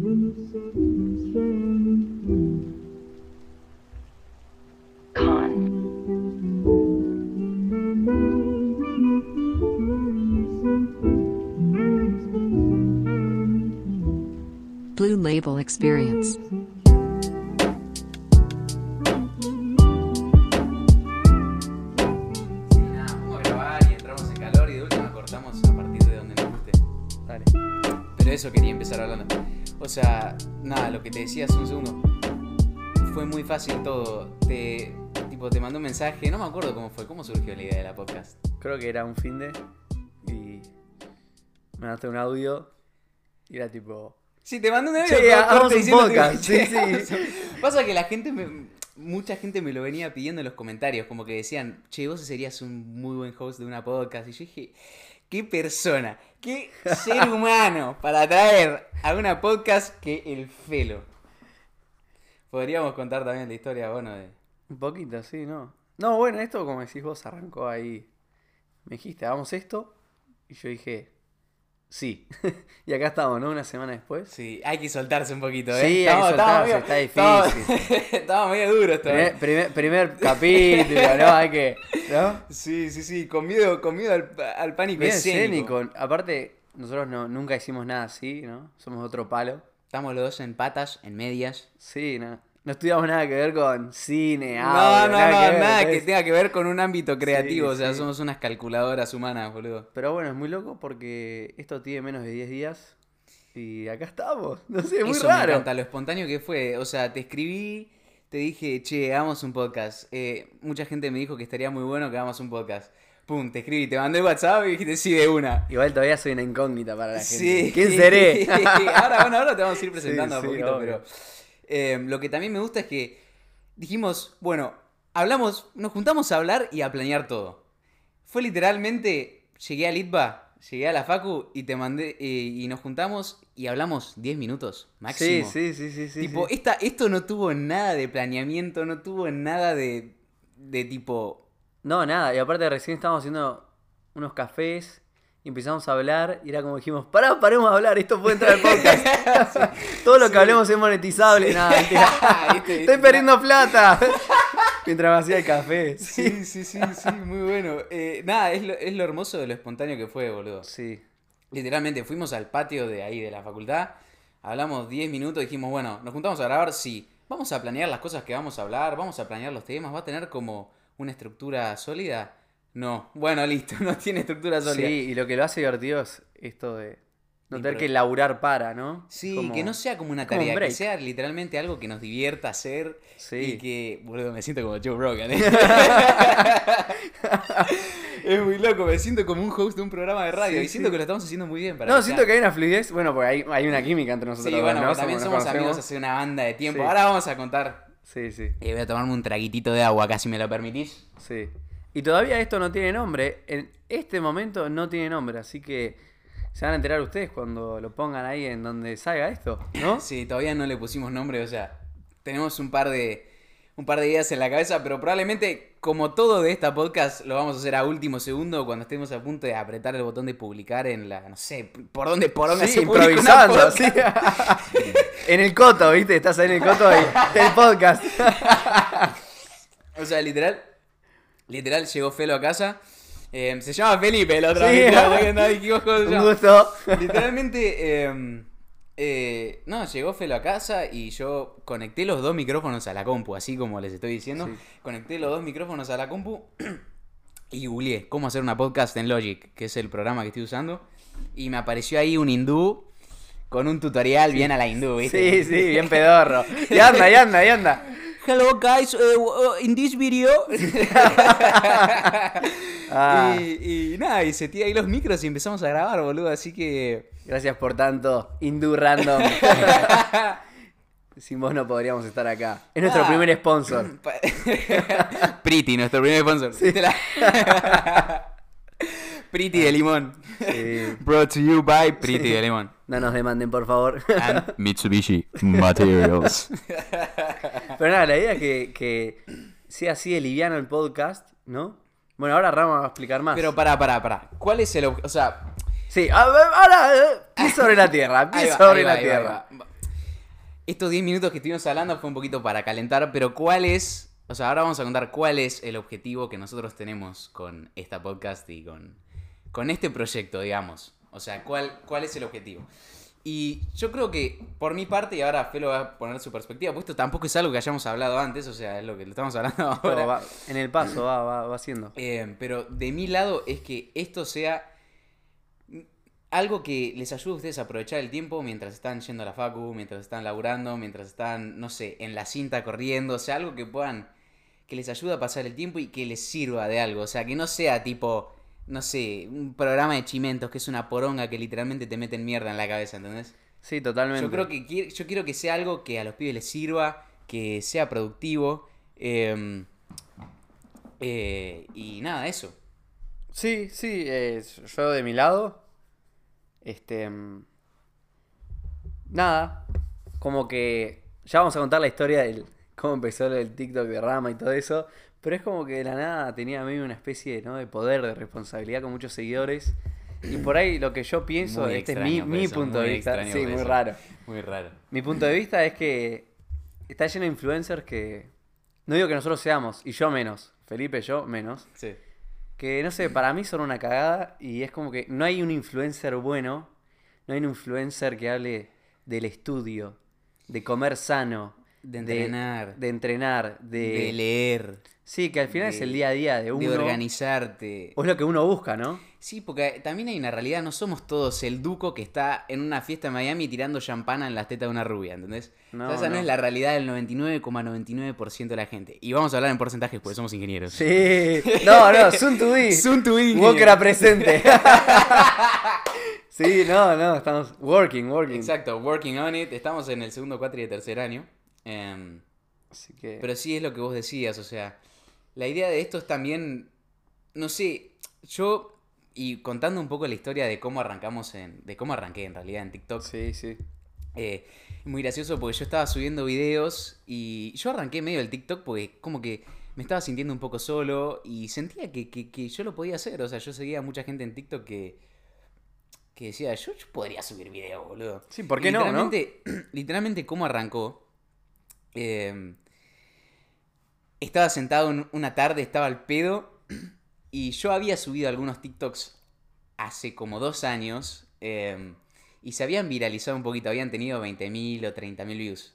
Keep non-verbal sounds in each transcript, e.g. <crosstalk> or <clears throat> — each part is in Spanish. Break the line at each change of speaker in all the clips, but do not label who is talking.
When the sun comes shining lo que te decía hace un segundo. Fue muy fácil todo. Te, tipo, te mandó un mensaje, no me acuerdo cómo fue, cómo surgió la idea de la podcast.
Creo que era un fin de. Y. Me mandaste un audio. Y era tipo.
Sí, te mandé un audio con-
hagamos un podcast, <laughs> sí,
che,
sí.
Pasa que la gente me- Mucha gente me lo venía pidiendo en los comentarios, como que decían, che, vos serías un muy buen host de una podcast. Y yo dije, qué persona, qué ser humano para traer a una podcast que el Felo. Podríamos contar también la historia, bueno, de...
Un poquito, sí, ¿no? No, bueno, esto, como decís vos, arrancó ahí. Me dijiste, hagamos esto. Y yo dije, sí. <laughs> y acá estamos, ¿no? Una semana después.
Sí, hay que soltarse un poquito, ¿eh?
Sí, hay que soltarse,
medio-
está
estamos- <laughs> Estamos medio duros todavía.
Primer, primer, primer capítulo, ¿no? Hay que. ¿No?
Sí, sí, sí, con miedo, con miedo al, al pánico
Bien
escénico.
escénico. Aparte, nosotros no, nunca hicimos nada así, ¿no? Somos otro palo.
Estamos los dos en patas, en medias.
Sí, no. No estudiamos nada que ver con cine,
No,
audio,
no, no,
nada que
nada que tenga que ver con un ámbito creativo. o sea,
sí.
somos unas calculadoras humanas, boludo.
Pero bueno, es muy loco porque esto tiene menos de 10 días y acá estamos. <laughs> No sé, es muy
Eso me
raro.
encanta, lo espontáneo que fue. O sea, te escribí, te dije, che, hagamos un podcast. Eh, mucha gente me dijo que estaría muy bueno que hagamos un podcast. Pum, te escribí, te mandé WhatsApp y dijiste sí de una.
Igual todavía soy una incógnita para la gente.
Sí.
¿Quién seré? <laughs>
ahora, bueno, ahora te vamos a ir <laughs> presentando
Sí,
a poquito,
obvio.
pero eh, lo que también me gusta es que dijimos, bueno, hablamos, nos juntamos a hablar y a planear todo. Fue literalmente, llegué a Litva, llegué a la Facu y te mandé, eh, y nos juntamos y hablamos 10 minutos máximo.
sí, sí, sí, sí.
tipo,
sí.
Esta, esto no tuvo nada de planeamiento, no tuvo nada de, de tipo...
No, nada. Y aparte recién estábamos haciendo unos cafés y empezamos a hablar y era como dijimos, pará, paremos a hablar, esto puede entrar al podcast. <laughs> Todo lo que hablemos es monetizable. Nada, mentira. <laughs>
¿Viste?
Estoy perdiendo plata. <laughs> Mientras me hacía el café.
Sí, sí, sí, sí, muy bueno. Eh, nada, es lo, es lo hermoso de lo espontáneo que fue, boludo.
Sí.
Literalmente fuimos al patio de ahí de la facultad, hablamos 10 minutos, dijimos, bueno, nos juntamos a grabar, sí, vamos a planear las cosas que vamos a hablar, vamos a planear los temas, va a tener como una estructura sólida. No, bueno, listo, <laughs> no tiene estructura
Sí,
sólida.
y lo que lo hace divertido es esto de no tener que laburar para, ¿no?
Sí,
Como-
que no sea como una
como un
tarea, que sea literalmente algo que nos divierta hacer
Sí.
y que, boludo, me siento como Joe Rogan. ¿eh? <laughs> es muy loco, me siento como un host de un programa de radio
Sí,
y siento
sí.
que lo estamos haciendo muy bien. Para
No,
que
siento
sea-
que hay una fluidez. Bueno, porque hay, hay una química entre nosotros.
Sí, bueno, también
Somos-
amigos hace una banda de tiempo.
Sí.
Ahora vamos a contar.
Sí, sí,
Eh, voy a tomarme un traguitito de agua acá, si me lo permitís.
sí. Y todavía esto no tiene nombre. En este momento no tiene nombre, así que se van a enterar ustedes cuando lo pongan ahí en donde salga esto, ¿no? <laughs>
Sí, todavía no le pusimos nombre, o sea, tenemos un par de un par de ideas en la cabeza, pero probablemente como todo de esta podcast lo vamos a hacer a último segundo cuando estemos a punto de apretar el botón de publicar en la no sé, por dónde por dónde
Sí,
se
improvisando,
podcast.
sí. <laughs> en el coto, ¿viste? Estás ahí en el coto y el podcast. <laughs>
O sea, literal literal llegó Felo a casa. Eh, se llama Felipe el otro
Sí.
amigo, no se <laughs>
Un gusto. <laughs>
Literalmente, eh, eh, no, llegó Felo a casa y yo conecté los dos micrófonos a la compu, así como les estoy diciendo.
Sí.
Conecté los dos micrófonos a la compu <clears throat> y googleé cómo hacer una podcast en Logic, que es el programa que estoy usando. Y me apareció ahí un hindú con un tutorial bien a la hindú, ¿viste?
Sí, sí, bien pedorro. Y anda, y anda, y anda. <laughs>
Hello guys, uh, in this video. <laughs>
Ah. <laughs>
y, y nada, y setí ahí los micros y empezamos a grabar, boludo. Así que
Gracias por tanto, Hindu Random. <laughs> Sin vos no podríamos estar acá. Es nuestro
Ah.
primer sponsor.
Pretty, nuestro primer sponsor. Pretty de limón.
Sí.
Brought to you by Pretty de limón.
No nos demanden, por favor.
And <laughs> Mitsubishi Materials.
Pero nada, la idea es que, que sea así de liviano el podcast, ¿no? Bueno, ahora Rama va a explicar más.
Pero pará, pará, pará. ¿Cuál es el objeto? O sea,
Sí, ahora, eh, pie sobre la tierra, pie sobre
va,
la
va,
tierra.
va. Estos 10 minutos que estuvimos hablando fue un poquito para calentar, pero ¿cuál es? O sea, ahora vamos a contar cuál es el objetivo que nosotros tenemos con esta podcast y con, con este proyecto, digamos. O sea, ¿cuál, ¿cuál es el objetivo? Y yo creo que, por mi parte, y ahora Felo va a poner su perspectiva, pues esto tampoco es algo que hayamos hablado antes, o sea, es lo que lo estamos hablando <laughs> ahora.
Va- en el paso va, va, va haciendo.
Eh, pero de mi lado es que esto sea algo que les ayude a ustedes a aprovechar el tiempo mientras están yendo a la facu, mientras están laburando, mientras están, no sé, en la cinta corriendo, o sea, algo que puedan, que les ayude a pasar el tiempo y que les sirva de algo, o sea, que no sea tipo, no sé, un programa de chimentos que es una poronga que literalmente te meten mierda en la cabeza, ¿entendés?
Sí, totalmente.
Yo creo que yo quiero que sea algo que a los pibes les sirva, que sea productivo. eh, eh, y nada, eso.
Sí, sí, eh, yo de mi lado, este... mm, Nada, como que ya vamos a contar la historia del cómo empezó el TikTok de Rama y todo eso, pero es como que de la nada tenía a mí una especie ¿no? de poder, de responsabilidad con muchos seguidores. Y por ahí lo que yo pienso,
Muy
este es mi, mi
eso,
punto de vista, sí, muy
eso.
raro.
Muy raro.
Mi punto de vista es que está lleno de influencers que, no digo que nosotros seamos, y yo menos, Felipe, yo menos,
Sí.
que no sé, para mí son una cagada y es como que no hay un influencer bueno, no hay un influencer que hable del estudio, de comer sano,
De entrenar.
de, entrenar, de,
De leer.
sí, que al final es el día a día de uno,
De organizarte.
o es lo que uno busca, ¿no?
Sí, porque también hay una realidad, no somos todos el duco que está en una fiesta en Miami tirando champana en las tetas de una rubia, ¿entendés?
No,
O sea, esa no.
no.
es la realidad del 99,99% de la gente. Y vamos a hablar en porcentajes porque somos ingenieros.
Sí, no, no, soon to be.
Soon to be
Walker a presente. <laughs> sí, no, no, estamos working, working.
Exacto, working on it. Estamos en el segundo cuatri de tercer año. Em,
Así que
Pero sí es lo que vos decías, o sea, la idea de esto es también, no sé, yo, y contando un poco la historia de cómo arrancamos en, de cómo arranqué en realidad en TikTok,
sí, sí.
eh, muy gracioso porque yo estaba subiendo videos y yo arranqué medio el TikTok porque como que me estaba sintiendo un poco solo y sentía que, que- que yo lo podía hacer, o sea, yo seguía a mucha gente en TikTok que, que decía, yo, yo podría subir videos, boludo.
Sí, ¿por qué no, no?
Literalmente, <clears throat> ¿cómo arrancó? Eh, estaba sentado en una tarde, estaba al pedo, <clears throat> y yo había subido algunos TikToks hace como dos años, eh, y se habían viralizado un poquito, habían tenido 20.000 o 30.000 views.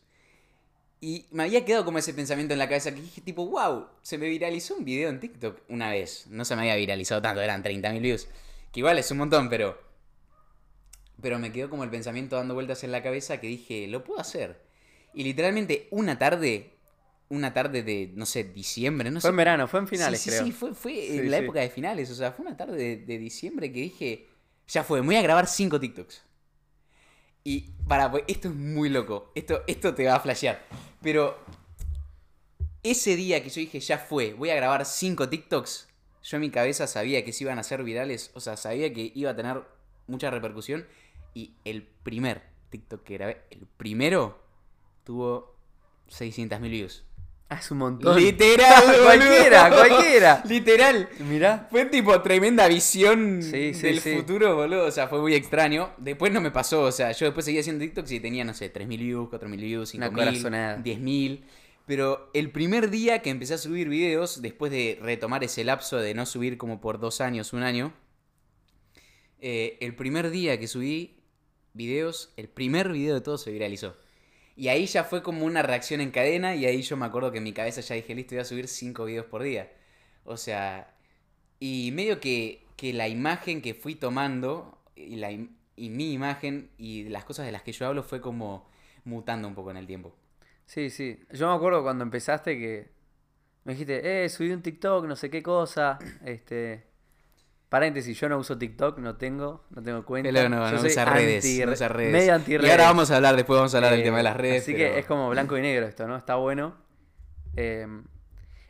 Y me había quedado como ese pensamiento en la cabeza que dije tipo, wow, se me viralizó un video en TikTok una vez. No se me había viralizado tanto, eran 30.000 views. Que igual es un montón, pero... Pero me quedó como el pensamiento dando vueltas en la cabeza que dije, lo puedo hacer. Y literalmente una tarde, una tarde de, no sé, diciembre, no
Fue
sé.
en verano, fue en finales,
sí, sí,
creo.
Sí, fue, fue
Sí,
en la época de finales, o sea, fue una tarde de, de diciembre que dije, ya fue, me voy a grabar cinco TikToks. Y para, pues, esto es muy loco, esto, esto te va a flashear. Pero ese día que yo dije, ya fue, voy a grabar cinco TikToks, yo en mi cabeza sabía que se iban a hacer virales, o sea, sabía que iba a tener mucha repercusión. Y el primer TikTok que grabé, el primero, tuvo 600.000 views.
Ah, es un montón.
Literal, <laughs>
cualquiera, cualquiera.
Literal.
Mirá.
Fue tipo tremenda visión
Sí, sí,
del
sí.
futuro, boludo. O sea, fue muy extraño. Después no me pasó, o sea, yo después seguía haciendo TikToks y tenía, no sé, 3.000 views, 4.000 views,
Una
5.000,
corazonada.
10.000. Pero el primer día que empecé a subir videos, después de retomar ese lapso de no subir como por dos años, un año, eh, el primer día que subí videos, el primer video de todos se viralizó. Y ahí ya fue como una reacción en cadena y ahí yo me acuerdo que en mi cabeza ya dije, listo, voy a subir 5 videos por día. O sea, y medio que, que la imagen que fui tomando y, la, y mi imagen y las cosas de las que yo hablo fue como mutando un poco en el tiempo.
Sí, sí. Yo me acuerdo cuando empezaste que me dijiste, eh, subí un TikTok, no sé qué cosa. Este. Paréntesis, yo no uso TikTok, no tengo, no tengo cuenta.
Pero no,
Yo
no usa redes,
anti-
no usa redes.
Medio anti
Y ahora vamos a hablar, después vamos a hablar del tema de las redes.
Así
pero-
que es como blanco y negro esto, ¿no? Está bueno. Eh,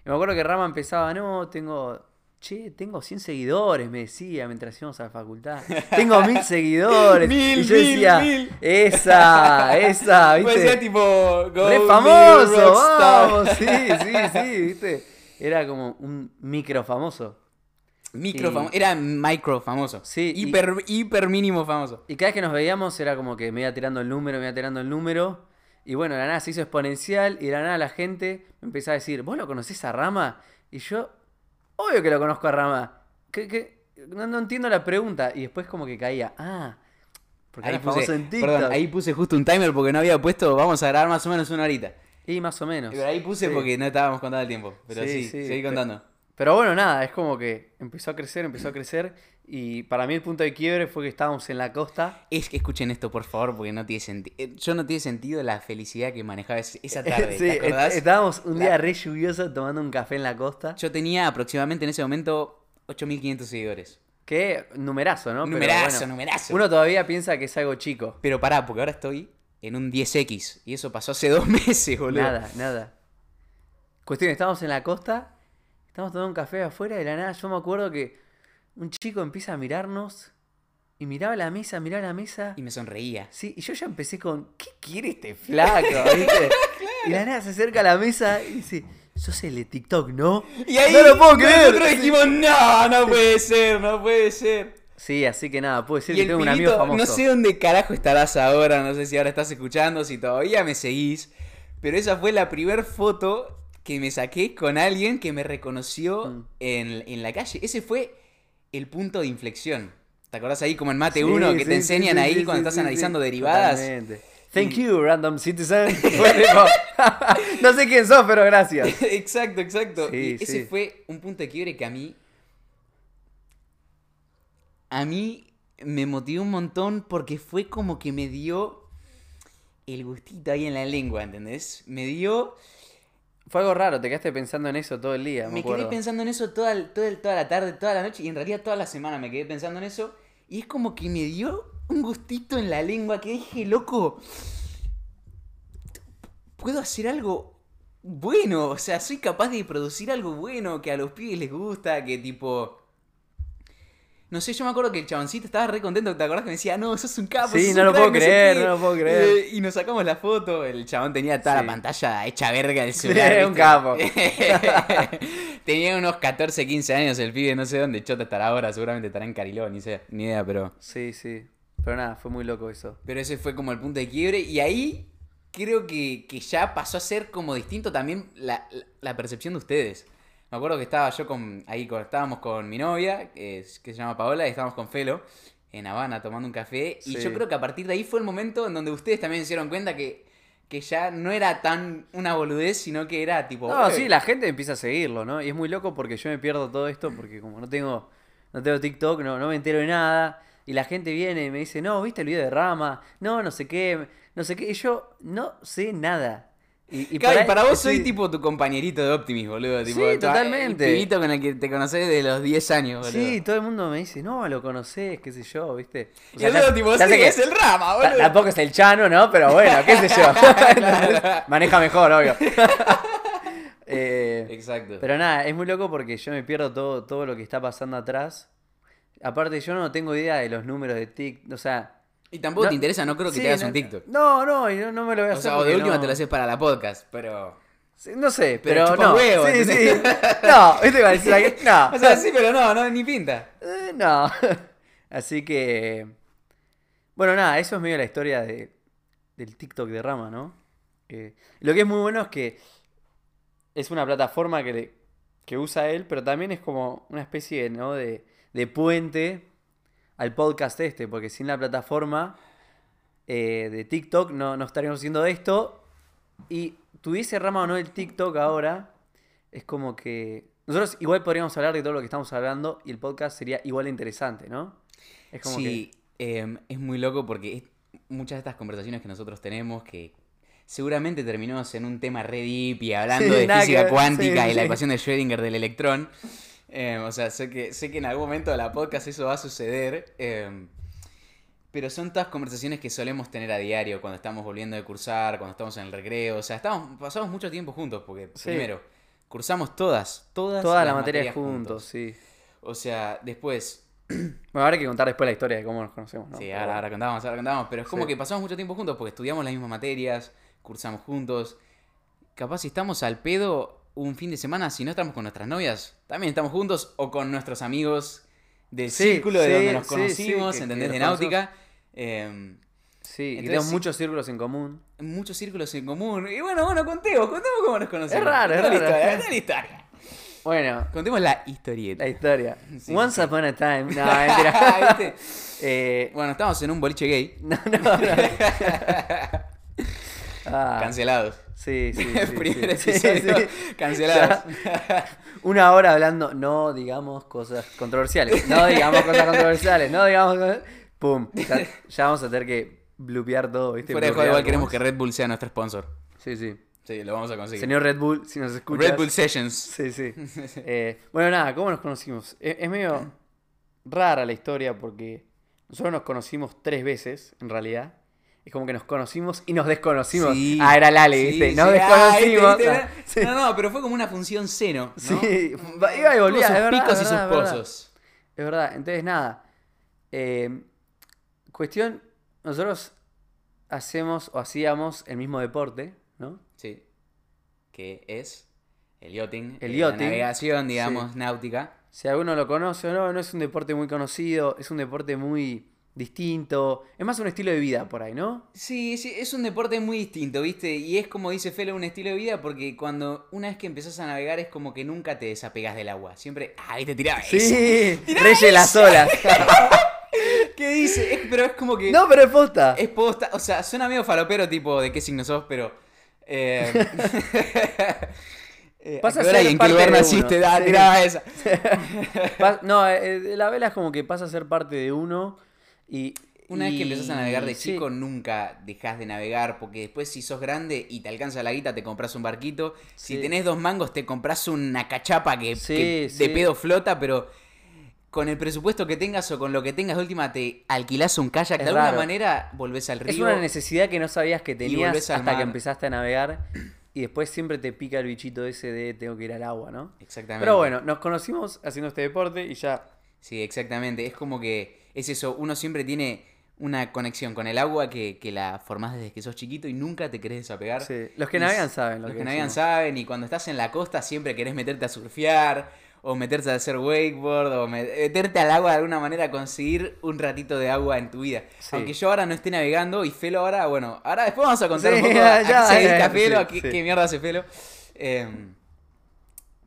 me acuerdo que Rama empezaba, no, tengo. Che, tengo 100 seguidores, me decía mientras íbamos a la facultad. <laughs> Tengo mil seguidores.
Mil,
y yo
mil,
decía,
mil.
esa, esa,
Pues <laughs>
¿viste?
decía tipo, go
Re
be
famoso, vamos, sí, sí, sí, <laughs> ¿viste? Era como un micro famoso.
Micro
Y-
famoso. Era micro famoso.
Sí, y-
Hiper, hiper mínimo famoso.
Y cada vez que nos veíamos era como que me iba tirando el número, me iba tirando el número. Y bueno, de la nada se hizo exponencial y de la nada la gente me empezaba a decir, ¿vos lo conocés a Rama? Y yo, obvio que lo conozco a Rama. ¿Qué, qué? No, no entiendo la pregunta. Y después como que caía, ah, porque
Ahí
era
puse,
famoso en TikTok.
perdón, ahí puse justo un timer porque no había puesto, vamos a grabar más o menos una horita.
Y más o menos.
Pero ahí puse
Sí.
porque no estábamos contando el tiempo. Pero sí,
Sí, sí,
seguí contando.
Pero bueno, nada, es como que empezó a crecer, empezó a crecer. Y para mí el punto de quiebre fue que estábamos en la costa.
Es que escuchen esto, por favor, porque no tiene sentido. Yo no tiene sentido la felicidad que manejaba esa <laughs> tarde.
sí,
¿Te acordás?
est- estábamos un día re lluvioso tomando un café en la costa.
Yo tenía aproximadamente en ese momento 8500 seguidores.
Que numerazo, ¿no? Pero
numerazo,
bueno,
numerazo.
Uno todavía piensa que es algo chico.
Pero pará, porque ahora estoy en un 10x. Y eso pasó hace <laughs> dos meses, boludo.
Nada, nada. Cuestión, estábamos en la costa, estamos tomando un café afuera de la nada yo me acuerdo que un chico empieza a mirarnos y miraba la mesa, miraba la mesa.
Y me sonreía.
Sí, y yo ya empecé con, ¿qué quiere este flaco? ¿Viste? <laughs> Y la nada se acerca a la mesa y dice, sos el de TikTok, ¿no?
Y ahí
no lo puedo creer.
nosotros dijimos, no, no puede ser, no puede ser.
Sí, así que nada, puedo decir
Y
que tengo un amigo famoso.
no sé dónde carajo estarás ahora, no sé si ahora estás escuchando, si todavía me seguís, pero esa fue la primer foto que me saqué con alguien que me reconoció
Mm.
en, en la calle. Ese fue el punto de inflexión. ¿Te acordás ahí como en Mate
Sí,
1 que
sí,
te enseñan
sí,
ahí cuando estás analizando derivadas?
Totalmente. Thank you, random citizen. <laughs> <laughs> No sé quién sos, pero gracias. <laughs>
exacto, exacto. Y ese fue un punto de quiebre que a mí. A mí me motivó un montón porque fue como que me dio el gustito ahí en la lengua, ¿entendés? Me dio.
Fue algo raro, te quedaste pensando en eso todo el día, me,
Me quedé pensando en eso toda, el- toda, el- toda la tarde, toda la noche y en realidad toda la semana me quedé pensando en eso. Y es como que me dio un gustito en la lengua que dije, loco, puedo hacer algo bueno. O sea, soy capaz de producir algo bueno que a los pibes les gusta, que tipo... No sé, yo me acuerdo que el chaboncito estaba re contento, ¿te acordás que me decía, no, sos un capo?
Sí,
sos
no
un
lo puedo creer,
qué"?
no lo puedo creer.
Y nos sacamos la foto, el chabón tenía toda
Sí.
la pantalla hecha verga del <laughs> celular.
un
¿viste?
capo. <laughs>
tenía unos 14, 15 años el pibe, no sé dónde chota estará ahora, seguramente estará en Cariló, ni, sé, ni idea, pero...
Sí, sí. Pero nada, fue muy loco eso.
Pero ese fue como el punto de quiebre y ahí creo que, que ya pasó a ser como distinto también la, la- la percepción de ustedes. Me acuerdo que estaba yo con, ahí con- estábamos con mi novia, que, se llama Paola, y estábamos con Felo en Habana tomando un café. Y yo creo que a partir de ahí fue el momento en donde ustedes también se dieron cuenta que, que ya no era tan una boludez, sino que era tipo...
No, sí, la gente empieza a seguirlo, ¿no? Y es muy loco porque yo me pierdo todo esto porque como no tengo, no tengo TikTok, no, no me entero de nada. Y la gente viene y me dice, no, ¿viste el video de Rama? No, no sé qué, no sé qué. Y yo no sé nada. Y, y
Claro, y para vos
sí,
soy tipo tu compañerito de Optimus, boludo. Tipo,
Sí, totalmente.
El pibito con el que te conocés de los 10 años, boludo.
Sí, todo el mundo me dice, no, lo conocés, qué sé yo, ¿viste? O
Y el otro tipo, sí,
que
es el rama, boludo.
Tampoco es el Chano, ¿no? Pero bueno, qué sé yo. <laughs> <laughs> Maneja mejor, obvio. <laughs> Eh,
Exacto.
Pero nada, es muy loco porque yo me pierdo todo, todo lo que está pasando atrás. Aparte, yo no tengo idea de los números de TikTok. O sea.
Y tampoco
no-
te interesa, no creo que
sí,
te hagas
no-
un TikTok.
No, no, y no, no me lo voy a
O
hacer.
sea, o de última te lo haces para la podcast, pero.
Sí, No sé,
Pero
no.
huevo,
sí, sí. <laughs> No. Iba a decir alguien, No. <laughs>
O sea, sí, pero no, no, ni pinta.
Eh, no. <laughs> Así que. Bueno, nada, eso es medio la historia de, del TikTok de Rama, ¿no? Eh, lo que es muy bueno es que es una plataforma que, le- que usa él, pero también es como una especie ¿no? de, de puente al podcast este, porque sin la plataforma eh, de TikTok no, no estaríamos haciendo esto. Y tuviese Rama o no el TikTok ahora, es como que nosotros igual podríamos hablar de todo lo que estamos hablando y el podcast sería igual interesante, ¿no? Es como
Sí, em, es muy loco porque es- muchas de estas conversaciones que nosotros tenemos que seguramente terminamos en un tema re deep y hablando
Sí,
de
que
física cuántica
sí,
y la ecuación de Schrödinger del electrón. Em, o sea, sé que, sé que en algún momento de la podcast eso va a suceder. em, pero son todas conversaciones que solemos tener a diario cuando estamos volviendo de cursar, cuando estamos en el recreo. O sea, estamos, pasamos mucho tiempo juntos porque,
Sí.
primero, cursamos todas, todas
toda la
las
materia
materias
juntos, sí.
O sea, después, <clears throat>
Bueno, ahora hay que contar después la historia de cómo nos conocemos, ¿no?
Sí,
Pero
ahora, ahora contamos, ahora contamos, pero es como
Sí.
que pasamos mucho tiempo juntos porque estudiamos las mismas materias, cursamos juntos. Capaz si estamos al pedo, un fin de semana, si no estamos con nuestras novias, también estamos juntos o con nuestros amigos del
Sí,
círculo de donde nos conocimos,
que-
¿entendés?
que
De náutica. Eh,
Sí, y
Entonces,
tenemos
sí.
muchos círculos en común.
muchos círculos en común. Y bueno, bueno, contemos, contemos cómo nos conocemos.
Es raro, es
la
raro.
historia, contá la historia.
Bueno,
Contemos la historieta.
la historia. <laughs>
Sí,
Once
sí.
upon a time. <laughs> No, mentira. <laughs>
¿Viste?
Eh,
Bueno, estamos en un boliche gay.
no, no, no. Ah,
Cancelados. <laughs>
Sí, sí, sí.
Primer
sí.
episodio.
Sí, sí. <laughs>
Cancelados.
Una hora hablando, no digamos cosas controversiales. No digamos cosas <laughs> controversiales. No digamos cosas... Pum. Ya, ya vamos a tener que blupear todo, ¿viste?
Fuera de juego, igual
¿cómo
queremos que Red Bull sea nuestro sponsor.
Sí, sí.
Sí, lo vamos a conseguir.
Señor Red Bull, si nos escuchas.
Red Bull Sessions.
Sí, sí. Eh, bueno, nada, ¿cómo nos conocimos? Es, es medio rara la historia porque nosotros nos conocimos tres veces, en realidad. Es como que nos conocimos y nos desconocimos.
Sí.
Ah, era Lale,
Sí,
¿viste? Nos
Ah,
desconocimos.
¿viste, <laughs>
Ah.
No, no, pero fue como una función seno. ¿no?
Sí, iba y volvía,
sus
es verdad,
picos
es
y sus pozos.
Es verdad, entonces nada. Eh, cuestión, nosotros hacemos o hacíamos el mismo deporte, ¿no?
Sí. Que es el yachting.
El
eh,
yachting.
La navegación, digamos, náutica.
Si alguno lo conoce o no, no es un deporte muy conocido, es un deporte muy distinto, es más un estilo de vida por ahí, ¿no?
Sí, sí, es un deporte muy distinto, ¿viste? Y es como dice Felo, un estilo de vida porque cuando una vez que empezás a navegar es como que nunca te desapegas del agua. Siempre, ah, ahí te tiraba.
Sí, <laughs> Reyes las olas. <laughs>
¿Qué dice? Es- pero es como que...
no, pero es posta.
Es posta, o sea, suena medio falopero tipo de qué signo sos, pero... Eh, <laughs> eh,
Pasa
¿a
ser
en qué
parte
lugar
de
naciste?
uno. Sí.
esa.
No, eh, la vela es como que pasa a ser parte de uno y...
Una vez que empezás a navegar de
sí.
chico, nunca dejas de navegar, porque después si sos grande y te alcanza la guita, te compras un barquito. Si tenés dos mangos, te compras una cachapa que,
Sí,
que
sí.
de pedo flota, pero con el presupuesto que tengas o con lo que tengas de última, te alquilás un kayak.
Es
de alguna
raro.
manera volvés al río.
Es una necesidad que no sabías que tenías hasta que empezaste a navegar y después siempre te pica el bichito ese de tengo que ir al agua, ¿no?
Exactamente.
Pero bueno, nos conocimos haciendo este deporte y ya
Sí, exactamente. Es como que es eso, uno siempre tiene una conexión con el agua que, que la formás desde que sos chiquito y nunca te querés desapegar.
Sí, los que
Y
navegan saben lo
Los
que
que navegan saben y cuando estás en la costa siempre querés meterte a surfear o meterte a hacer wakeboard o me- meterte al agua de alguna manera, conseguir un ratito de agua en tu vida.
Sí.
Aunque yo ahora no esté navegando y Felo ahora, bueno, ahora después vamos a contar
Sí,
un <laughs> poco
ya,
a, a se dedica
sí,
Felo, a qué, qué mierda hace Felo. Em,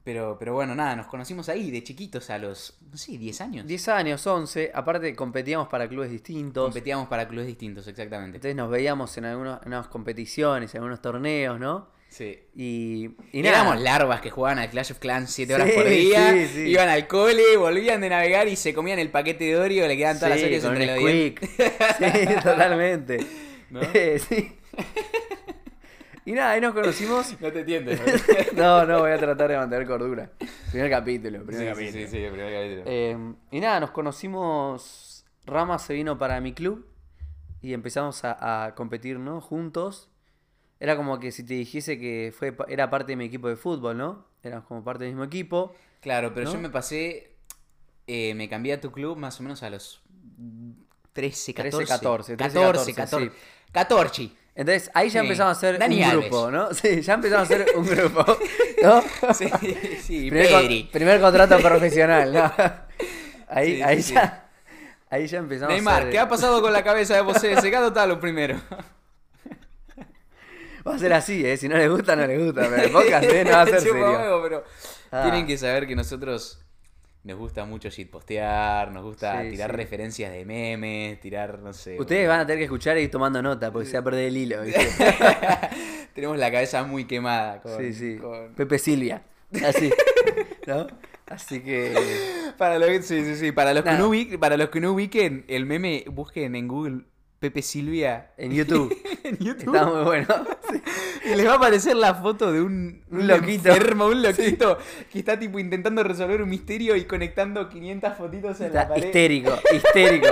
pero, pero bueno, nada, nos conocimos ahí de chiquitos a los, no sé, 10 años.
10 años, 11, aparte competíamos para clubes distintos.
Competíamos para clubes distintos, exactamente.
Entonces nos veíamos en algunos, en unas competiciones, en algunos torneos, ¿no?
Sí.
Y, y nada.
éramos larvas que jugaban al Clash of Clans 7 horas
Sí,
por día,
sí, sí.
iban al cole, volvían de navegar y se comían el paquete de Oreo, le quedaban todas las
con
entre los. <laughs>
Sí, totalmente.
¿No? <laughs>
Sí. Y nada, ahí nos conocimos. <laughs>
No te entiendes. <laughs>
No, no, voy a tratar de mantener cordura. Primer capítulo, primer
Sí,
capítulo.
sí, sí, sí, el primer capítulo.
Eh, y nada, nos conocimos. Rama se vino para mi club y empezamos a, a competir, ¿no? Juntos. Era como que si te dijese que fue era parte de mi equipo de fútbol, ¿no? Éramos como parte del mismo equipo.
Claro, pero
¿no?
yo me pasé, eh, me cambié a tu club más o menos a los 13, 14.
13, 14, 13,
14,
14,
14. 14.
Entonces ahí ya
Sí.
empezamos a hacer
Dani
un
Alves.
grupo, ¿no? <laughs> Sí, ya empezamos a hacer un <laughs> grupo. ¿No?
Sí, sí, <laughs>
primer, con-
Pedri.
primer contrato profesional, ¿no? Ahí,
Sí,
ahí
sí,
ya. Ahí ya empezamos a
Neymar,
hacer-
¿qué ha pasado con la cabeza de José? Secado está lo primero.
Va a ser así, ¿eh? Si no les gusta, no les gusta. Pero el podcast, ¿eh? No va a ser serio.
pero
Ah.
tienen que saber que nosotros nos gusta mucho shitpostear, nos gusta
Sí,
tirar
sí.
referencias de memes, tirar, no sé.
Ustedes van a tener que escuchar y ir tomando nota porque se va a perder el hilo. <laughs>
Tenemos la cabeza muy quemada. Con,
Sí, sí.
con-
Pepe Silvia. Así. <laughs> ¿No? Así que.
Para, lo- sí, sí, sí, para, los que
Nada.
no ubiquen, para los que no ubiquen el meme, busquen en Google Pepe Silvia
En <laughs> YouTube.
en YouTube.
Está muy bueno. <laughs> Sí.
Y les va a aparecer la foto de un,
Un loquito.
enfermo, un loquito que está tipo intentando resolver un misterio y conectando 500 fotitos en la pared.
histérico, histérico.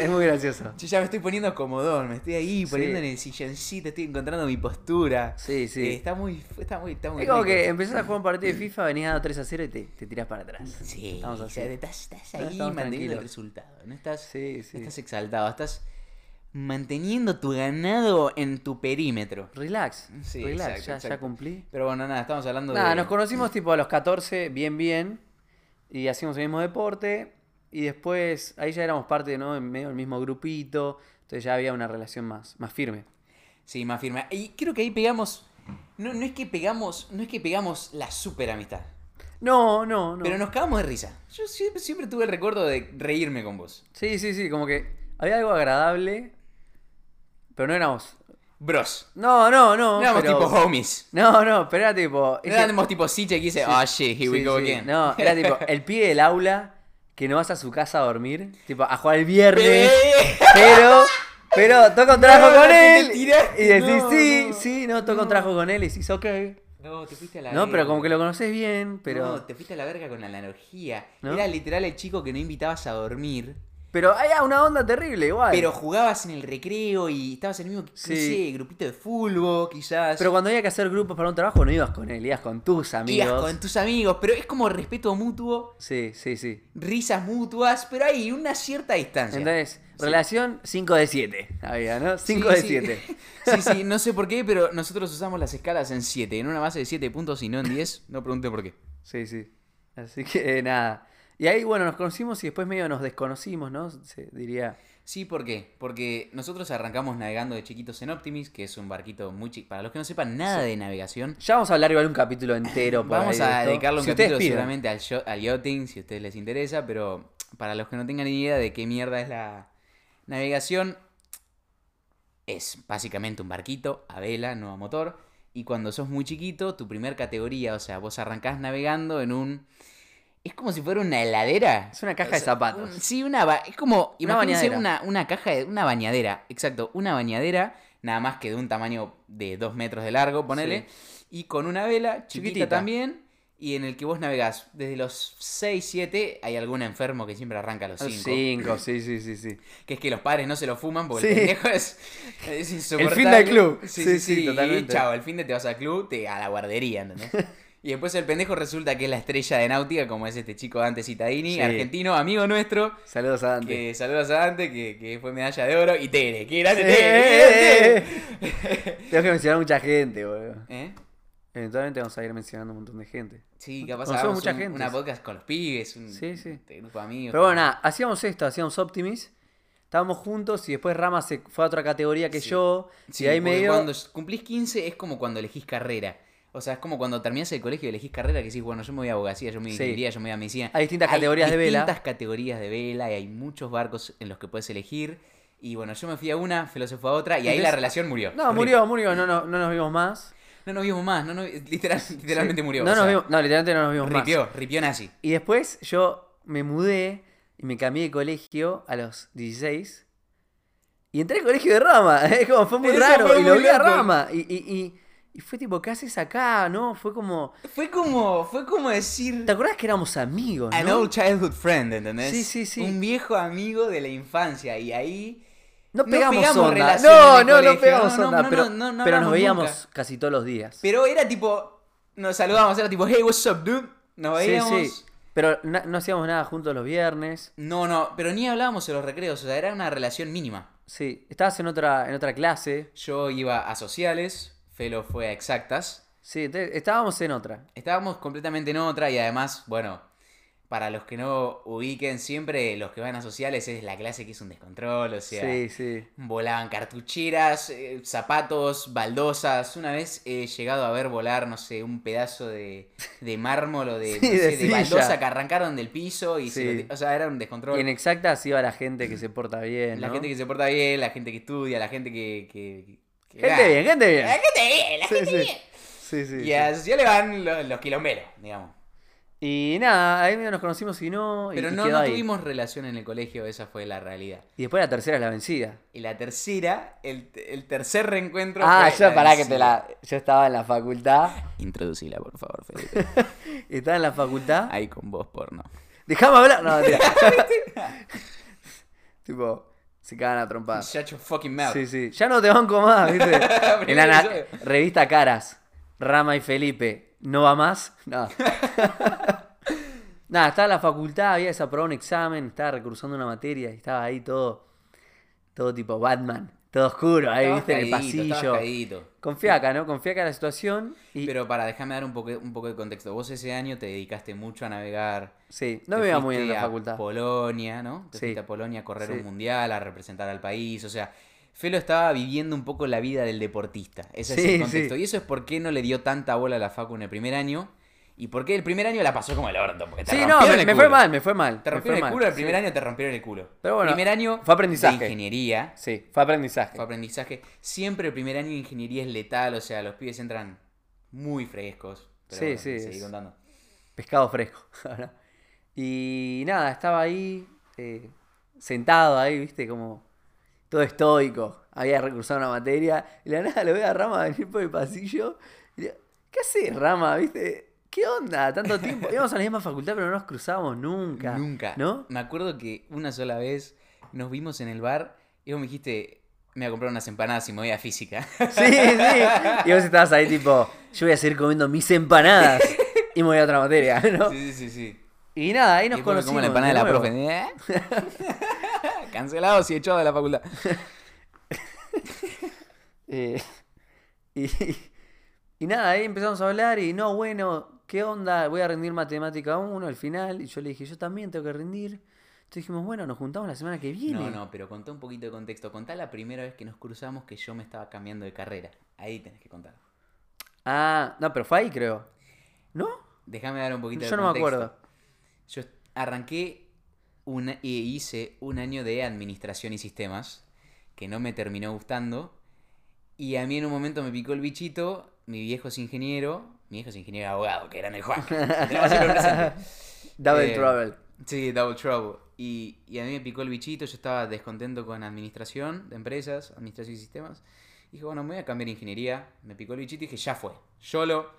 Es muy gracioso.
Yo ya me estoy poniendo comodón, me estoy ahí
Sí.
poniendo en el silloncito, estoy encontrando mi postura.
Sí, sí.
Eh, está muy, está muy, está muy
Es como
rico.
que empezás a jugar un partido de FIFA, venís dando 3 a 0 y te, te tirás para atrás.
Sí,
Estamos
o
así.
sea, estás, estás ahí manteniendo el resultado, no estás,
Sí,
no
sí.
estás exaltado, estás manteniendo tu ganado en tu perímetro.
Relax.
Sí,
relax,
exacto,
ya, cumplí.
Pero bueno, nada, estamos hablando
Nada,
de...
nos conocimos tipo a los 14, bien, bien. Y hacíamos el mismo deporte. Y después, ahí ya éramos parte, ¿no? En medio del mismo grupito. Entonces ya había una relación más, más firme.
Sí, más firme. Y creo que ahí pegamos... No, no es que pegamos, no es que pegamos la super amistad.
No, no, no.
Pero nos cagamos de risa. Yo siempre, siempre tuve el recuerdo de reírme con vos.
Sí, sí, sí, como que había algo agradable. Pero no éramos.
Bros.
No, no, no.
No éramos
pero-
tipo homies.
No, no, pero era tipo.
No
ese-
éramos tipo Siche que dice, oh shit, here we
Sí,
go
sí.
again.
No, era tipo <laughs> el pibe del aula que no vas a su casa a dormir. Tipo, a jugar el viernes. Pero, pero toca un trabajo
No,
con
te
él.
tiraste,
Y decís,
no,
sí,
no.
sí, no, toca un trabajo con él y decís, ok.
No, te fuiste a la
No, pero como que lo conoces bien, pero.
No, te fuiste a la verga con la analogía.
¿No?
Era literal el chico que no invitabas a dormir.
Pero hay una onda terrible, igual.
Pero jugabas en el recreo y estabas en el mismo, no sé, grupito de fútbol, quizás.
Pero cuando había que hacer grupos para un trabajo, no ibas con él, ibas con tus amigos.
Ibas con tus amigos, pero es como respeto mutuo,
Sí, sí, sí.
risas mutuas, pero hay una cierta distancia.
Entonces,
Sí.
relación 5 de 7. Había, ¿no? 5
Sí,
de
sí.
7. <laughs>
Sí, sí, no sé por qué, pero nosotros usamos las escalas en 7, en una base de 7 puntos y no en 10. No pregunte por qué.
Sí, sí. Así que nada. Y ahí, bueno, nos conocimos y después medio nos desconocimos, ¿no? Se diría.
Sí, ¿por qué? Porque nosotros arrancamos navegando de chiquitos en Optimis, que es un barquito muy chico. Para los que no sepan nada de navegación,
Ya vamos a hablar igual un capítulo entero. Por
vamos
de
a
esto.
dedicarle un
Si
capítulo seguramente al, al yachting, si a ustedes les interesa, pero para los que no tengan ni idea de qué mierda es la navegación, es básicamente un barquito a vela, no a motor. Y cuando sos muy chiquito, tu primer categoría, o sea, vos arrancás navegando en un... Es como si fuera una heladera.
Es una caja de zapatos.
un- sí, una... Es como...
Una
imagínense una, una caja de... Una bañadera, exacto. Una bañadera, nada más que de un tamaño de dos metros de largo, ponele. Y con una vela chiquita,
Chiquitita.
también. Y en el que vos navegás desde los 6, 7. Hay algún enfermo que siempre arranca a los 5.
5, sí, sí, sí, sí.
Que es que los padres no se lo fuman porque
Sí.
el pendejo es, es insoportable.
fin del club.
Sí,
Sí,
sí,
sí,
sí.
totalmente.
Y chao, el fin de te vas al club, te, a la guardería, ¿entendés? <laughs> Y después el pendejo resulta que es la estrella de náutica, como es este chico Dante Citadini,
Sí.
argentino, amigo nuestro.
Saludos a Dante.
Que saludos a Dante, que, que fue medalla de oro. Y Tere, que grande
Sí.
Tere, <laughs>
Tengo que mencionar mucha gente, boludo.
¿Eh?
Eventualmente vamos a ir mencionando un montón de gente.
Sí, capaz hagamos
mucha
un-
gente.
una podcast con los pibes, un
Sí, sí.
este grupo de amigos.
Pero bueno, nada, hacíamos esto, hacíamos Optimis. Estábamos juntos y después Rama se fue a otra categoría que
Sí.
yo.
Sí,
y ahí medio.
cuando cumplís 15 es como cuando elegís carrera. O sea, es como cuando terminás el colegio y elegís carrera que decís, bueno, yo me voy a abogacía, yo me voy a
Sí.
ingeniería, yo me voy a medicina.
Hay distintas categorías de vela.
distintas categorías de vela y hay muchos barcos en los que puedes elegir. Y bueno, yo me fui a una, fue a otra y ahí la relación murió.
No, murió, murió, no, no, no nos vimos más.
No nos vimos más, no, nos- literal- literalmente murió.
No nos
sea,
vimos, no, literalmente no nos vimos más.
ripió, ripió nazi.
Y después yo me mudé y me cambié de colegio a los 16. Y entré al colegio de Rama. <laughs> Es como, fue muy
Eso
raro.
fue
y lo vi a. Rama. Y, y, y, y fue tipo, ¿qué haces acá? ¿No? Fue como.
Fue como, fue como decir...
¿Te acordás que éramos amigos?
An
¿no?
old childhood friend, ¿entendés?
Sí, sí, sí.
Un viejo amigo de la infancia y ahí...
No
no
pegamos,
pegamos
onda. No, no, no pegamos
No,
onda.
no,
pero
no, no
pero nos veíamos
nunca.
casi todos los días.
Pero era tipo, nos saludábamos, era tipo, hey, what's up, dude? Nos
Sí,
veíamos.
sí. Pero na- no hacíamos nada juntos los viernes.
No, no, pero ni hablábamos en los recreos, o sea, era una relación mínima.
Sí, estabas en otra, en otra clase.
Yo iba a sociales, Felo fue a exactas.
Sí, estábamos en otra.
Estábamos completamente en otra y además, bueno, para los que no ubiquen, siempre los que van a sociales es la clase que es un descontrol, o sea,
Sí, sí.
volaban cartucheras, eh, zapatos, baldosas. Una vez he llegado a ver volar, no sé, un pedazo de, de mármol o de, <laughs>
Sí,
no sé,
de
de
silla.
baldosa que arrancaron del piso y se lo o sea, era un descontrol.
Y en exactas iba la gente que se porta bien.
La
¿no?
gente que se porta bien, la gente que estudia, la gente que, que-
Gente bien, gente bien.
La gente bien, la
Sí,
gente
sí.
bien.
Sí, sí.
Y a sociales van los, los quilomberos, digamos.
Y nada, ahí medio nos conocimos y no. y-
Pero no, tuvimos relación en el colegio, esa fue la realidad.
Y después la tercera es la vencida.
Y la tercera, el, el tercer reencuentro.
Ah,
fue
yo
la
pará que te la. Yo estaba en la facultad. <laughs>
Introducila, por favor, Felipe. <laughs>
Estaba en la facultad.
Ahí con vos porno.
Déjame hablar. No, mentira. <laughs> tipo, se cagan a trompadas.
Shut your fucking mouth.
Sí, sí. Ya no te banco más, <laughs> ¿viste? en la revista Caras, Rama y Felipe, ¿no va más? No. <laughs> Nada, estaba en la facultad, había desaprobado un examen, estaba recursando una materia y estaba ahí todo. todo tipo Batman, todo oscuro, ahí,
Estabas
viste, en el pasillo. Acá, ¿no? En la situación. Y,
Pero para dejarme dar un poco, un poco de contexto, vos ese año te dedicaste mucho a navegar.
sí, no
Te
me iba muy bien en la
a
facultad.
Polonia, ¿no? Te
Sí.
fuiste a Polonia a correr
Sí.
un mundial, a representar al país, o sea, Felo estaba viviendo un poco la vida del deportista. Ese es el contexto. Y eso es por qué no le dio tanta bola a la Facu en el primer año. Y por qué el primer año la pasó como el orto. Porque te
Sí, no, me, fue mal, me fue mal.
Te rompieron el culo, el
sí.
primer año te rompieron el culo.
Pero bueno,
primer año
fue aprendizaje.
de ingeniería.
Sí, fue aprendizaje.
Fue aprendizaje. Siempre el primer año de ingeniería es letal, o sea, los pibes entran muy frescos. Pero
Sí,
bueno,
sí,
seguí contando.
Pescado fresco. <laughs> y nada, estaba ahí, eh, sentado ahí, viste, como todo estoico. Había recursado una materia. Y la nada lo veo a Rama venir por el pasillo. Y ¿qué haces, Rama? ¿Viste? ¿Qué onda? Tanto tiempo. <laughs> Íbamos a la misma facultad, pero no nos cruzábamos nunca.
Nunca.
¿No?
Me acuerdo que una sola vez nos vimos en el bar y vos me dijiste, me voy a comprar unas empanadas y me voy a física. <laughs>
Sí, sí. Y vos estabas ahí tipo, yo voy a seguir comiendo mis empanadas. <laughs> Y me voy a otra materia, ¿no?
sí, sí, sí.
Y nada, ahí
Y
nos
después me como
conocimos.
la empanada de la profe. ¿eh? Cancelado y echado de la facultad.
Eh, y, y nada, ahí empezamos a hablar y no, bueno, ¿qué onda? Voy a rendir matemática 1 al final. Y yo le dije, yo también tengo que rendir. Entonces dijimos, bueno, nos juntamos la semana que viene.
No, no, pero contá un poquito de contexto. Contá la primera vez que nos cruzamos que yo me estaba cambiando de carrera. Ahí tenés que contar.
Ah, no, pero fue ahí creo. ¿No?
Déjame dar un poquito de
Yo no me
contexto.
acuerdo.
Yo arranqué una, y hice un año de administración y sistemas que no me terminó gustando. Y a mí en un momento me picó el bichito. Mi viejo es ingeniero. Mi viejo es ingeniero abogado, que era en el Juan. <laughs>
Double
Eh,
Trouble.
Sí, Double Trouble. Y, y a mí me picó el bichito, yo estaba descontento con administración de empresas, administración y sistemas. Dije, bueno, me voy a cambiar ingeniería. Me picó el bichito y dije, ya fue. Yo lo,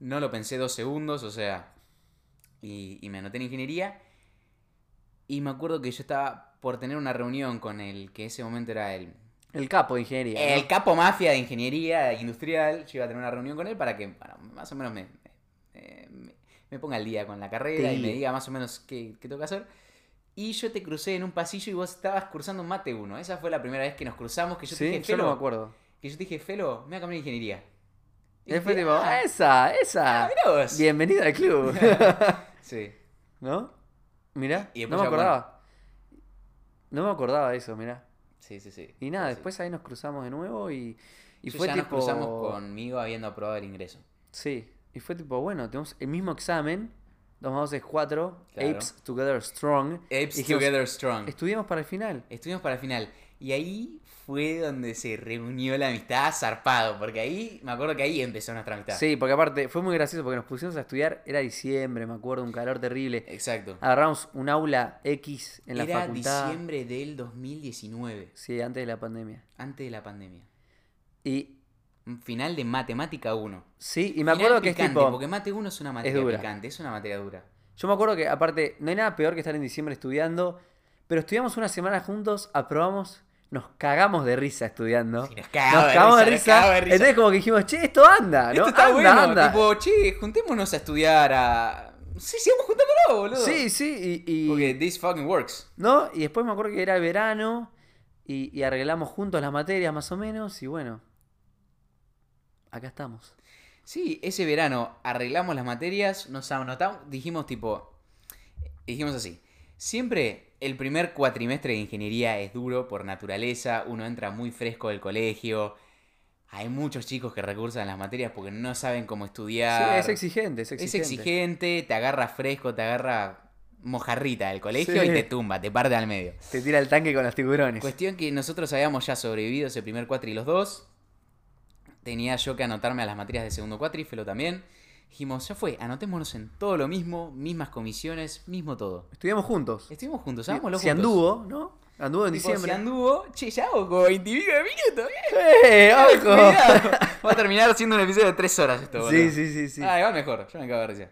no lo pensé dos segundos, o sea, y, y me anoté en ingeniería. Y me acuerdo que yo estaba por tener una reunión con el que ese momento era el,
El capo de ingeniería. ¿no?
el capo mafia de ingeniería industrial. Yo iba a tener una reunión con él para que, bueno, más o menos me, me- ponga al día con la carrera y me diga más o menos qué, qué tengo que hacer. Y yo te crucé en un pasillo y vos estabas cursando un mate 1. Esa fue la primera vez que nos cruzamos, que yo te
Sí,
dije,
yo no
Felo,
me acuerdo.
que yo te dije, Felo, me voy a cambiar a ingeniería. Y
fue
dije,
tipo,
"Ah,
"Ah, esa, esa.
ah, mirá vos".
Bienvenido al club. <laughs>
Sí.
¿No? Mirá,
Y
no
después
me acordaba. No me acordaba de eso, mirá.
Sí, sí, sí.
Y nada,
Sí,
después ahí nos cruzamos de nuevo y, y fue
ya
tipo...
nos cruzamos conmigo habiendo aprobado el ingreso.
Sí, y fue tipo, bueno, tenemos el mismo examen, 2 más 2 es 4,
Claro.
Apes Together Strong.
Apes
Dijimos,
Together Strong.
Estudiamos para el final.
Estuvimos para el final. Y ahí fue donde se reunió la amistad zarpado. Porque ahí, me acuerdo que ahí empezó nuestra amistad.
Sí, porque aparte fue muy gracioso porque nos pusimos a estudiar, era diciembre, me acuerdo, un calor terrible.
Exacto.
Agarramos un aula X en la
Era
facultad.
diciembre del 2019,
Sí, antes de la pandemia.
antes de la pandemia.
Y
Final de matemática 1.
sí, y me
Final
acuerdo que es tipo...
Porque mate 1 es una materia
dura.
picante, es una materia dura.
Yo me acuerdo que, aparte, no hay nada peor que estar en diciembre estudiando, pero estudiamos una semana juntos, aprobamos, nos cagamos de risa estudiando.
Sí, nos cagamos de
cagamos de
risa, de risa.
Entonces, como que dijimos, che, esto anda, ¿no?
Esto está
anda,
bueno.
anda.
Tipo, che, juntémonos a estudiar a. Sí, sigamos juntándolo, boludo.
Sí, sí, y, y-
Porque this fucking works.
¿no? Y después me acuerdo que era verano y, y arreglamos juntos las materias más o menos, y bueno, acá estamos.
Sí, ese verano arreglamos las materias, nos anotamos, dijimos tipo, dijimos así, siempre el primer cuatrimestre de ingeniería es duro por naturaleza, uno entra muy fresco del colegio, hay muchos chicos que recursan las materias porque no saben cómo
Sí,
estudiar.
es exigente, es
Es
exigente.
exigente, te agarra fresco, te agarra mojarrita del colegio
Sí.
y te tumba, te parte al medio.
Te tira el tanque con los tiburones.
Cuestión que nosotros habíamos ya sobrevivido ese primer cuatri los dos. Tenía yo que anotarme a las materias de segundo cuatri, Felo también. Dijimos, ya fue, anotémonos en todo lo mismo, mismas comisiones, mismo todo.
Estudiamos juntos.
Estuvimos juntos, hagámoslo
Si
juntos.
anduvo, ¿no? Anduvo en
Tipo,
diciembre.
Si anduvo, che, ya hago como 20 y pico de minutos. <laughs>
¡Eh, ojo!
Cuidado. <laughs> Va a terminar siendo un episodio de 3 horas esto, boludo.
Sí, sí, sí, sí.
Ah, igual mejor, yo me cago de risa.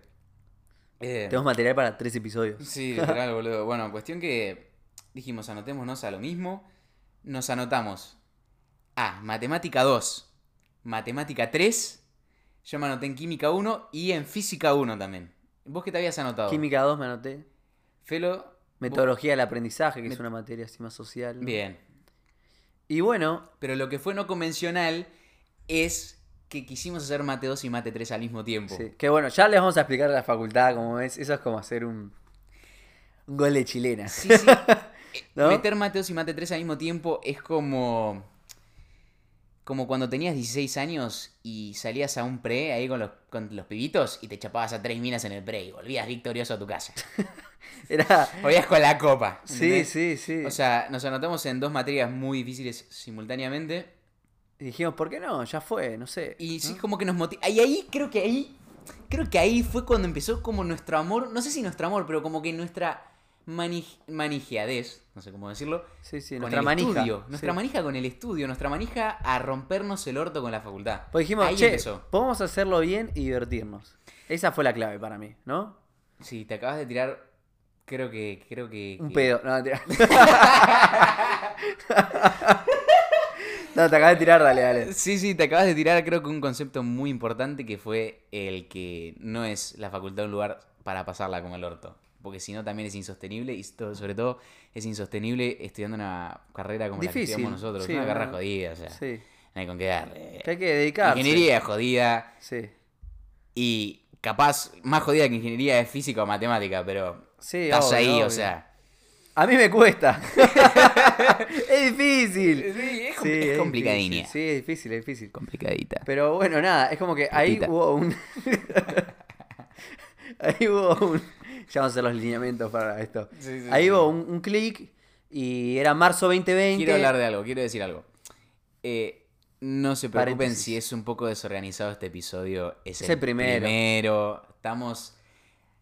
Eh,
Tenemos material para tres episodios.
Sí, literal, boludo. Bueno, cuestión que dijimos, anotémonos a lo mismo. Nos anotamos a matemática 2, matemática 3. Yo me anoté en química 1 y en física 1 también. ¿Vos qué te habías anotado?
Química 2 me anoté.
Felo. vos-
Metodología del aprendizaje, que es una materia así más social. ¿no?
Bien.
Y bueno,
Pero lo que fue no convencional es que quisimos hacer mate 2 y mate 3 al mismo tiempo.
sí, que bueno, ya les vamos a explicar a la facultad cómo ves. Eso es como hacer un, un gol de chilena.
Sí, sí. <laughs>
¿No?
Meter mate 2 y mate 3 al mismo tiempo es como. Como cuando tenías 16 años y salías a un pre ahí con los, con los pibitos y te chapabas a tres minas en el pre y volvías victorioso a tu casa. <laughs>
Era.
Volvías con la copa.
Sí,
¿entendés?
sí, sí.
O sea, nos anotamos en dos materias muy difíciles simultáneamente.
Y dijimos, ¿por qué no? Ya fue, no sé.
Y sí,
¿no?
como que nos motiva. Y ahí creo que ahí. Creo que ahí fue cuando empezó como nuestro amor. No sé si nuestro amor, pero como que nuestra manijeadez. No sé cómo decirlo.
Sí, sí,
con
nuestra
el
manija.
estudio. Nuestra
sí.
manija con el estudio. Nuestra manija a rompernos el orto con la facultad.
Pues dijimos,
ahí
che,
empezó.
podemos hacerlo bien y divertirnos. Esa fue la clave para mí, ¿no?
Sí, te acabas de tirar. Creo que. Creo que.
Un
que-
pedo. No, mentira. <laughs> no, te acabas de tirar, dale, dale.
Sí, sí, te acabas de tirar creo que un concepto muy importante que fue el que no es la facultad un lugar para pasarla como el orto. Porque si no también es insostenible y sobre todo es insostenible estudiando una carrera como la que estudiamos nosotros.
sí,
una
no,
carrera jodida, o sea,
Sí.
no hay con qué darle.
Que hay que dedicarse.
Ingeniería es jodida
Sí.
y capaz más jodida que ingeniería es física o matemática, pero
Sí,
estás
obvio,
ahí,
obvio.
o sea...
A mí me cuesta. <laughs> es difícil.
Sí, es,
Sí,
es complicadinha.
difícil, Sí, es difícil, es difícil.
Complicadita.
Pero bueno, nada, es como que ahí hubo un. <laughs> ahí hubo un. <laughs> Ya vamos a hacer los lineamientos para esto.
Sí, sí,
ahí hubo un, un clic y era marzo 2020.
Quiero hablar de algo, quiero decir algo. Eh, no se preocupen
Paréntesis.
si es un poco desorganizado este episodio. Es,
Es el primero.
primero. Estamos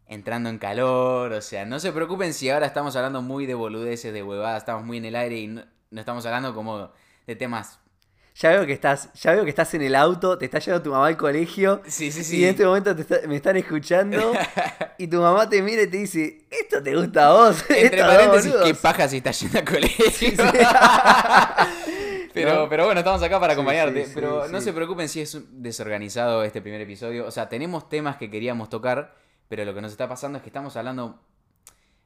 entrando en calor. O sea, no se preocupen si ahora estamos hablando muy de boludeces, de huevadas. Estamos muy en el aire y no, no estamos hablando como de temas.
Ya veo que estás, ya veo que estás en el auto, te está llevando tu mamá al colegio.
Sí, sí,
Y
sí.
en este momento te está- me están escuchando <laughs> y tu mamá te mira y te dice, esto te gusta a vos.
Entre paréntesis,
boludos".
qué paja si estás yendo al colegio. <laughs> pero,
¿No?
pero bueno, estamos acá para acompañarte.
sí,
pero no se preocupen si es desorganizado este primer episodio. O sea, tenemos temas que queríamos tocar, pero lo que nos está pasando es que estamos hablando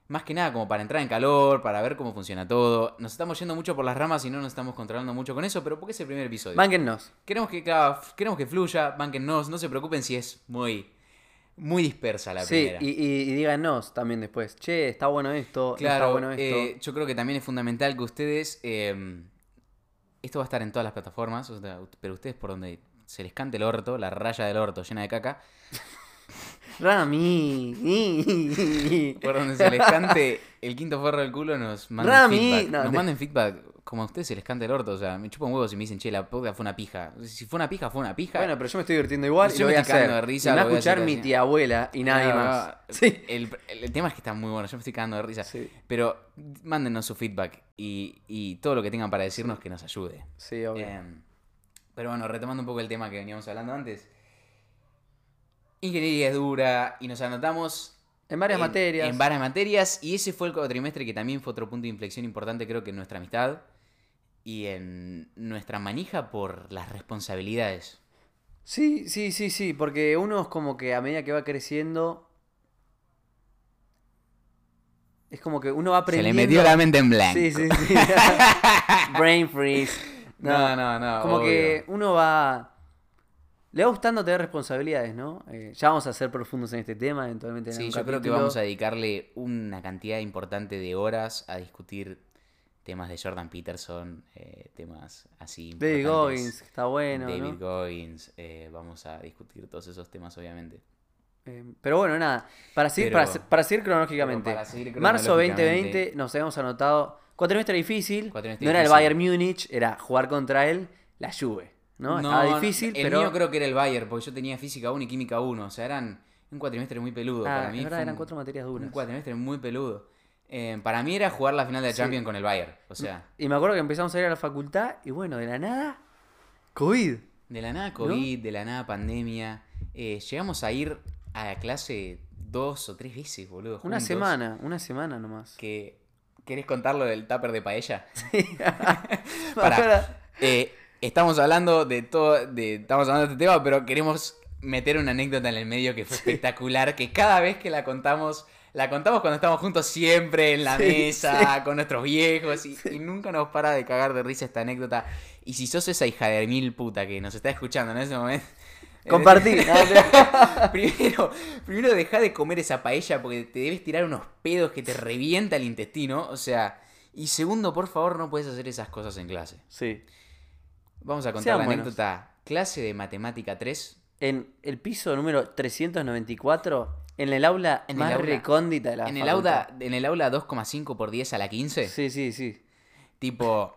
más que nada como para entrar en calor, para ver cómo funciona todo. Nos estamos yendo mucho por las ramas y no nos estamos controlando mucho con eso, pero porque es el primer episodio.
Bánquennos.
Queremos que, claro, queremos que fluya, banquennos, no se preocupen si es muy, muy dispersa la
Sí,
primera.
y, y- y díganos también después, che, está bueno esto, no está
Claro,
bueno esto.
eh, yo creo que también es fundamental que ustedes. eh, esto va a estar en todas las plataformas, o sea, pero ustedes por donde se les cante el orto, la raya del orto llena de caca,
Rami.
por donde se les cante el quinto forro del culo, nos manden
Rami,
feedback.
no,
nos
te-
manden feedback como a ustedes se les cante el orto. O sea, me chupan huevos y me dicen, che, la podcast fue una pija. Si fue una pija, fue una pija.
Bueno, pero yo me estoy divirtiendo igual y
Yo
lo
me
voy a
estoy cagando
hacer.
de risa,
y me va a escuchar mi tía abuela y nadie
No,
más.
no,
Sí.
El, el- el tema es que está muy bueno, yo me estoy cagando de risa.
Sí.
Pero mándenos su feedback y, y todo lo que tengan para decirnos que nos ayude.
Sí, obvio.
Em, pero bueno, retomando un poco el tema que veníamos hablando antes. Ingeniería es dura y nos anotamos
en varias materias.
En varias materias y ese fue el cuatrimestre que también fue otro punto de inflexión importante creo que en nuestra amistad y en nuestra manija por las responsabilidades.
Sí, sí, sí, sí, porque uno es como que a medida que va creciendo, es como que uno va
Se
aprendiendo.
le metió la mente en blanco.
Sí, sí, sí. <laughs> Brain freeze.
No, no, no.
Como
obvio.
que uno va. Le va gustando tener responsabilidades, ¿no? Eh, ya vamos a ser profundos en este tema, eventualmente en
Sí, yo creo que vamos a dedicarle una cantidad importante de horas a discutir temas de Jordan Peterson, eh, temas así.
David. Goggins, está bueno,
David
¿no?
Goggins, eh, vamos a discutir todos esos temas, obviamente.
Eh, pero bueno, nada. Para seguir,
Pero-
para, se- para seguir cronológicamente.
para seguir
Marzo
cronológicamente-
2020 nos habíamos anotado. Cuatrimestre difícil.
Cuatrimestre
no era el. Bayern Múnich, era jugar contra él, la Juve. ¿No? Estaba difícil,
el
pero.
mío creo que era el Bayern, porque yo tenía física 1 y química 1, o sea, eran un cuatrimestre muy peludo.
Ah,
para mí
verdad, eran cuatro materias duras.
Un cuatrimestre muy peludo. Eh, para mí era jugar la final de la
Sí.
Champions con el Bayern, o sea,
Y me acuerdo que empezamos a ir a la facultad y bueno, de la nada, COVID.
de la nada COVID, de la nada pandemia. eh, llegamos a ir a la clase dos o tres veces, boludo.
Una semana, una semana nomás.
Que, ¿Querés contar lo del tupper de paella? <laughs>
Me <laughs>
Pará. <laughs> Eh, estamos hablando de todo, de, estamos hablando de este tema, pero queremos meter una anécdota en el medio que fue espectacular, que cada vez que la contamos la contamos cuando estamos juntos siempre en la
Sí,
mesa, con nuestros viejos, y, y nunca nos para de cagar de risa esta anécdota. Y si sos esa hija de mil puta que nos está escuchando en ese momento. <laughs>
Compartí. <laughs>
primero, primero deja de comer esa paella porque te debes tirar unos pedos que te revienta el intestino. O sea, y segundo, por favor, no puedes hacer esas cosas en clase.
Sí.
Vamos a contar
Sean
la
buenos.
anécdota. Clase de matemática 3.
En el piso número 394, en el aula
En el
más
aula-
recóndita de la
En el,
facultad.
aula, en el aula 2,5 por 10 a la 15.
Sí, sí, sí.
Tipo,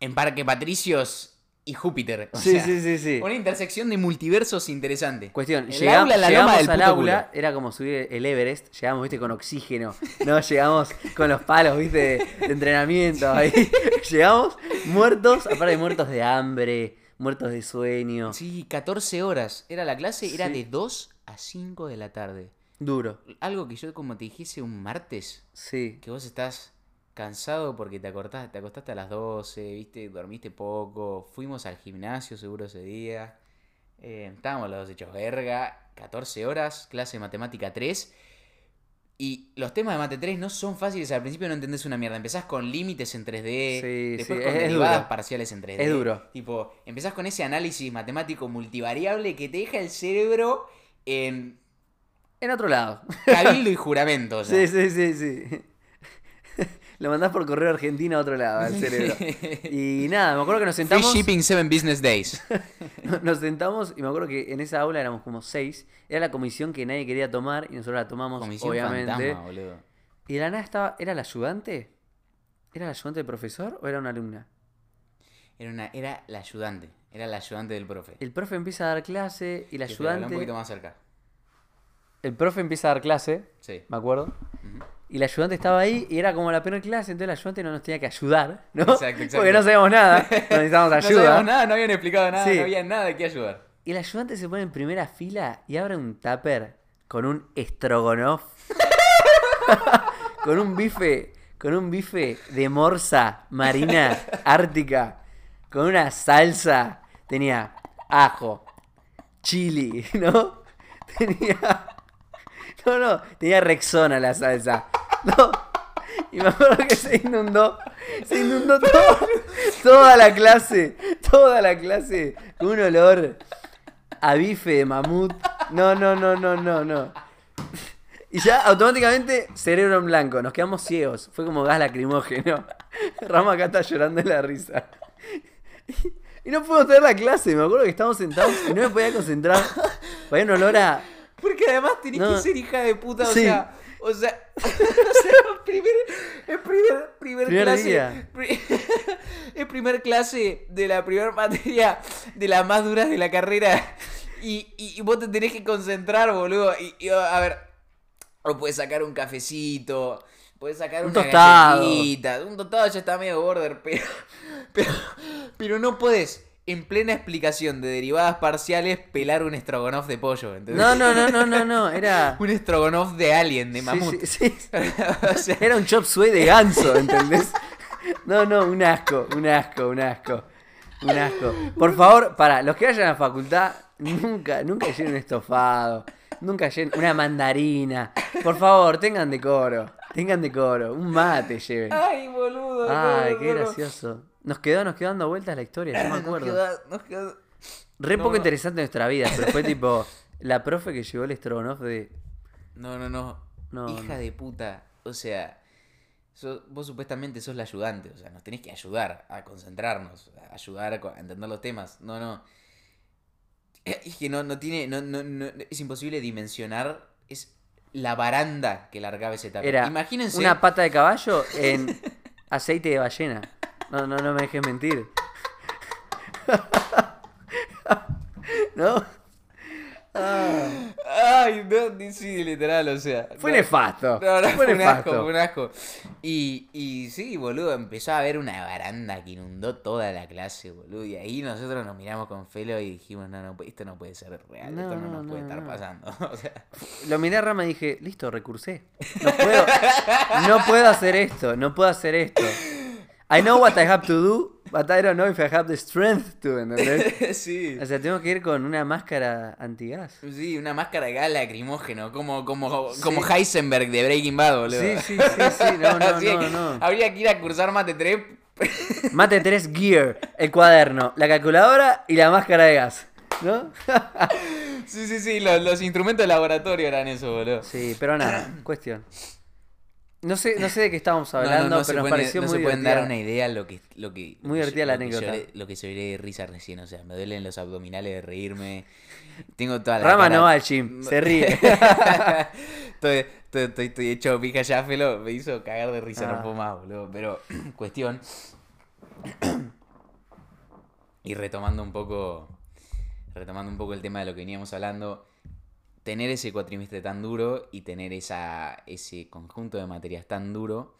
en Parque Patricios y Júpiter. o
Sí,
sea,
sí, sí, sí.
Una intersección de multiversos interesante.
Cuestión,
El
llegam-
aula, la
llegamos
del
al aula,
culo.
era como subir el Everest, llegamos, viste, con oxígeno, no, <laughs> llegamos con los palos, viste, de, de entrenamiento, ahí, <laughs> llegamos muertos, aparte muertos de hambre, muertos de sueño,
Sí, 14 horas. Era la clase, era de 2 a 5 de la tarde.
duro,
Algo que yo como te dijese un martes,
sí,
que vos estás cansado porque te acostaste, te acostaste a las 12, viste, dormiste poco, fuimos al gimnasio seguro ese día, eh, estábamos los dos hechos verga, 14 horas, clase de matemática 3. Y los temas de mate 3 no son fáciles, al principio no entendés una mierda. Empezás con límites en 3D,
Sí,
después
sí,
con derivadas
duro.
parciales en 3D.
Es duro.
Tipo, empezás con ese análisis matemático multivariable que te deja el cerebro en
en otro lado,
cabildo y <laughs> juramento. o sea.
sí, sí, sí, sí, lo mandás por correo argentino a otro lado, al cerebro, <laughs> y nada, me acuerdo que nos
Free
sentamos,
shipping 7 business days. <laughs>
nos sentamos, y me acuerdo que en esa aula éramos como seis, era la comisión que nadie quería tomar, y nosotros la tomamos,
Comisión
obviamente,
fantasma, boludo.
Y de la nada estaba. ¿Era la ayudante? ¿Era la ayudante del profesor o era una alumna?
Era, una, era la ayudante. Era la ayudante del profe.
El profe empieza a dar clase y la ayudante.
un poquito más cerca.
El profe empieza a dar clase,
Sí.
me acuerdo.
Ujú.
Y la ayudante estaba ahí y era como la primera clase, entonces la ayudante no nos tenía que ayudar, ¿no?
Exacto, exacto.
Porque no sabíamos nada, <laughs> necesitábamos
No
ayuda.
sabíamos nada, no habían explicado nada,
Sí.
no había nada de qué ayudar.
Y el ayudante se pone en primera fila y abre un tupper con un estrogonoff. <laughs> con un bife. Con un bife de morsa marina <laughs> ártica. Con una salsa. Tenía ajo. Chili, ¿no? Tenía. No, no, tenía Rexona la salsa. No. Y me acuerdo que se inundó. Se inundó todo, toda la clase. Toda la clase. Con un olor a bife de mamut. No, no, no, no, no, no. Y ya automáticamente cerebro en blanco. Nos quedamos ciegos. Fue como gas lacrimógeno. Rama acá está llorando de la risa. Y no pudimos tener la clase. Me acuerdo que estábamos sentados y no me podía concentrar. Había un olor a.
Porque además tenés
No.
que ser hija de puta, o
Sí.
sea. O sea, <laughs> o sea, primer, es primer, primer,
Primer
clase.
día.
pri- <laughs> es primer clase de la primera materia de las más duras de la carrera. Y, y, y vos te tenés que concentrar, boludo. Y, y, a ver, o puedes sacar un cafecito, puedes sacar
Un
una
tostado.
galletita. Un tostado ya está medio border, pero, <laughs> pero, pero no puedes, en plena explicación de derivadas parciales, pelar un estrogonoff de pollo, ¿entendés?
No, no, no, no, no, no. <laughs> Era.
Un estrogonoff de alien, de mamut.
sí, sí. <laughs>
o sea,
Era un chop suey de ganso, ¿entendés? No, no, un asco, un asco, un asco. Un asco. Por favor, para los que vayan a la facultad, nunca, nunca lleven un estofado. Nunca lleven una mandarina. Por favor, tengan decoro. Tengan decoro. Un mate lleven.
Ay, boludo.
Ay, qué gracioso. Nos quedó, nos quedó dando vueltas la historia, no me
Nos
acuerdo.
quedó- nos quedó-
Re
no,
poco
no.
interesante nuestra vida, pero fue <laughs> tipo la profe que llevó el estrogonoff de.
No, no, no.
No,
Hija de puta. O sea, sos- vos supuestamente sos la ayudante. O sea, nos tenés que ayudar a concentrarnos, a ayudar a, entender los temas. No, no. <clears throat> Es que no, no tiene. No, no, no- es imposible dimensionar. Es la baranda que largaba ese tapete.
Era
Imagínense.
una pata de caballo en <laughs> aceite de ballena. No, no, no me dejes mentir. <laughs> ¿No? Ah,
Ay, no, sí, literal, o sea.
fue
no.
nefasto.
No, no,
fue
un asco, fue un asco. Y, y sí, boludo, empezó a haber una baranda que inundó toda la clase, boludo. Y ahí nosotros nos miramos con Felo y dijimos, no, no, esto no puede ser real, esto no,
no,
nos puede estar pasando. <laughs> O sea,
Lo miré a Rama y dije, listo, recursé. No puedo, no puedo hacer esto, no puedo hacer esto. I know what I have to do, but I don't know if I have the strength to, ¿entendés? <laughs>
sí.
O sea, tengo que ir con una máscara antigas.
Sí, una máscara de gas lacrimógeno, como, como, como Heisenberg de Breaking Bad, boludo.
Sí, sí, sí, sí, no, no, <laughs> no.
Habría que ir a cursar mate 3. <laughs>
Mate 3 Gear, el cuaderno, la calculadora y la máscara de gas. ¿No?
Sí, sí, sí, los, los instrumentos de laboratorio eran eso, boludo.
Sí, pero nada, cuestión. No sé, no sé de qué estábamos
no,
hablando,
no
pero nos
pueden-
pareció
no
muy
se pueden
divertida.
dar una idea lo que, lo que
Muy
lo que
divertida la
lo que
anécdota.
lloré- lo que lloré de risa recién, o sea, me duelen los abdominales de reírme. Tengo toda la
Rama
cara-
no va al gym, se ríe. <laughs>
estoy, estoy, estoy, estoy hecho pija ya, Felo. Me hizo cagar de risa,
Ah.
no puedo más, boludo. Pero, <clears throat> cuestión. y retomando un poco. Retomando un poco el tema de lo que veníamos hablando. Tener ese cuatrimestre tan duro y tener esa, ese conjunto de materias tan duro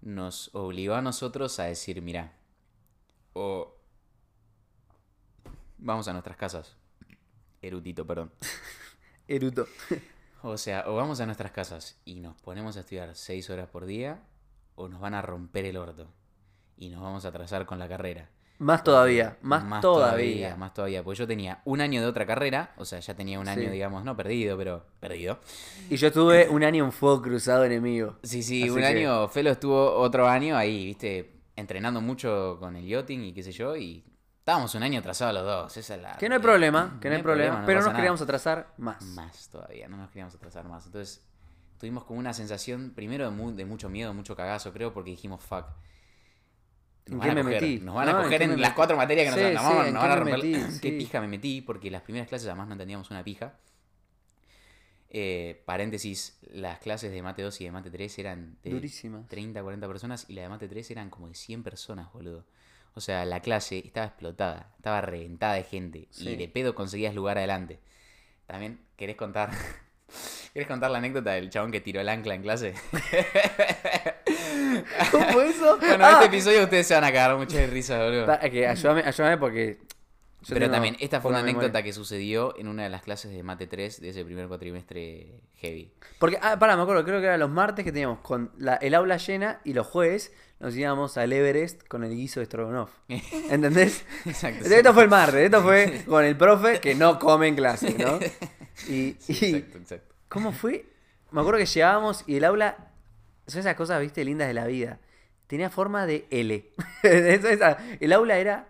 nos obligó a nosotros a decir, mira, o vamos a nuestras casas. Erudito, perdón. <laughs>
Eruto.
O sea, o vamos a nuestras casas y nos ponemos a estudiar seis horas por día, o nos van a romper el orto. Y nos vamos a atrasar con la carrera.
Más todavía, más, todavía.
Más todavía, porque yo tenía un año de otra carrera, o sea, ya tenía un año,
Sí.
digamos, no perdido, pero perdido.
Y yo estuve un año en fuego cruzado enemigo.
Sí, sí,
Así
un
que-
año, Felo estuvo otro año ahí, viste, entrenando mucho con el yachting y qué sé yo, y estábamos un año atrasados los dos, esa es la...
Que no hay problema, que no hay problema,
no
pero nos queríamos
nada.
atrasar más.
Más todavía, no nos queríamos atrasar más. Entonces, tuvimos como una sensación, primero de, mu- de mucho miedo, mucho cagazo, creo, porque dijimos, fuck.
¿En
Nos
qué
van a
me
coger,
metí?
Nos van
No,
a
¿en
coger
qué
en,
me
las cuatro materias que nos,
Sí, ¿en
nos
qué
van a romper.
metí?
¿Qué
Sí.
pija me metí? Porque las primeras clases además no entendíamos una pija. Eh, paréntesis, las clases de mate 2 y de mate 3 eran de
Durísimas.
30, 40 personas y la de mate 3 eran como de 100 personas, boludo. O sea, la clase estaba explotada, estaba reventada de gente y de pedo conseguías lugar adelante. También, ¿querés contar? <laughs> ¿Querés contar la anécdota del chabón que tiró el ancla en clase? <laughs>
¿Cómo <laughs> eso?
Bueno,
Ah,
este episodio ustedes se van a cagar mucho de risa, boludo.
ayúdame, ayúdame porque. yo
Pero también, esta fue una anécdota
memoria.
que sucedió en una de las clases de Mate 3 de ese primer cuatrimestre heavy.
Porque, ah, pará, me acuerdo, creo que eran los martes que teníamos con la- el aula llena y los jueves nos íbamos al Everest con el guiso de Strogonoff. <laughs> ¿Entendés?
Exacto.
Esto fue el martes, esto fue <laughs> con el profe que no come en clase, ¿no? Y,
Sí,
y-
exacto, exacto.
¿Cómo fue? Me acuerdo que llegábamos y el aula. Son esas cosas, viste, lindas de la vida. Tenía forma de L. <laughs> El aula era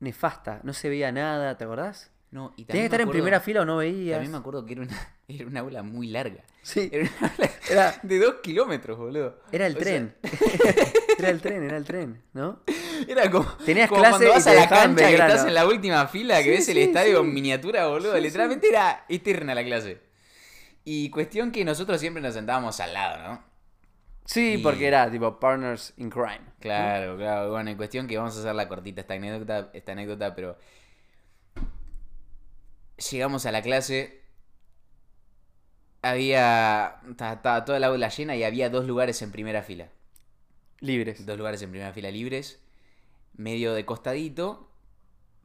nefasta, no se veía nada, ¿te acordás?
No, y
Tenías que
también
estar en primera fila o no veías.
También me acuerdo que era una, <laughs> era una aula muy larga.
Sí,
Era una aula <laughs>
Era-
de dos kilómetros, boludo.
era el
O sea,
tren. era el tren, era el tren, ¿no?
Era como,
Tenías
como
clase
cuando
y
vas
te
a la cancha que estás en la última fila, que
Sí,
ves el estadio
sí.
en miniatura, boludo. Literalmente era eterna la clase. Y cuestión que nosotros siempre nos sentábamos al lado, ¿no?
Sí,
Y-
porque era tipo partners in crime.
Claro, claro. Bueno, en cuestión que vamos a hacer la cortita esta anécdota, esta anécdota, pero llegamos a la clase. Había. Estaba, estaba toda la aula llena y había dos lugares en primera fila.
Libres.
Dos lugares en primera fila libres. Medio de costadito.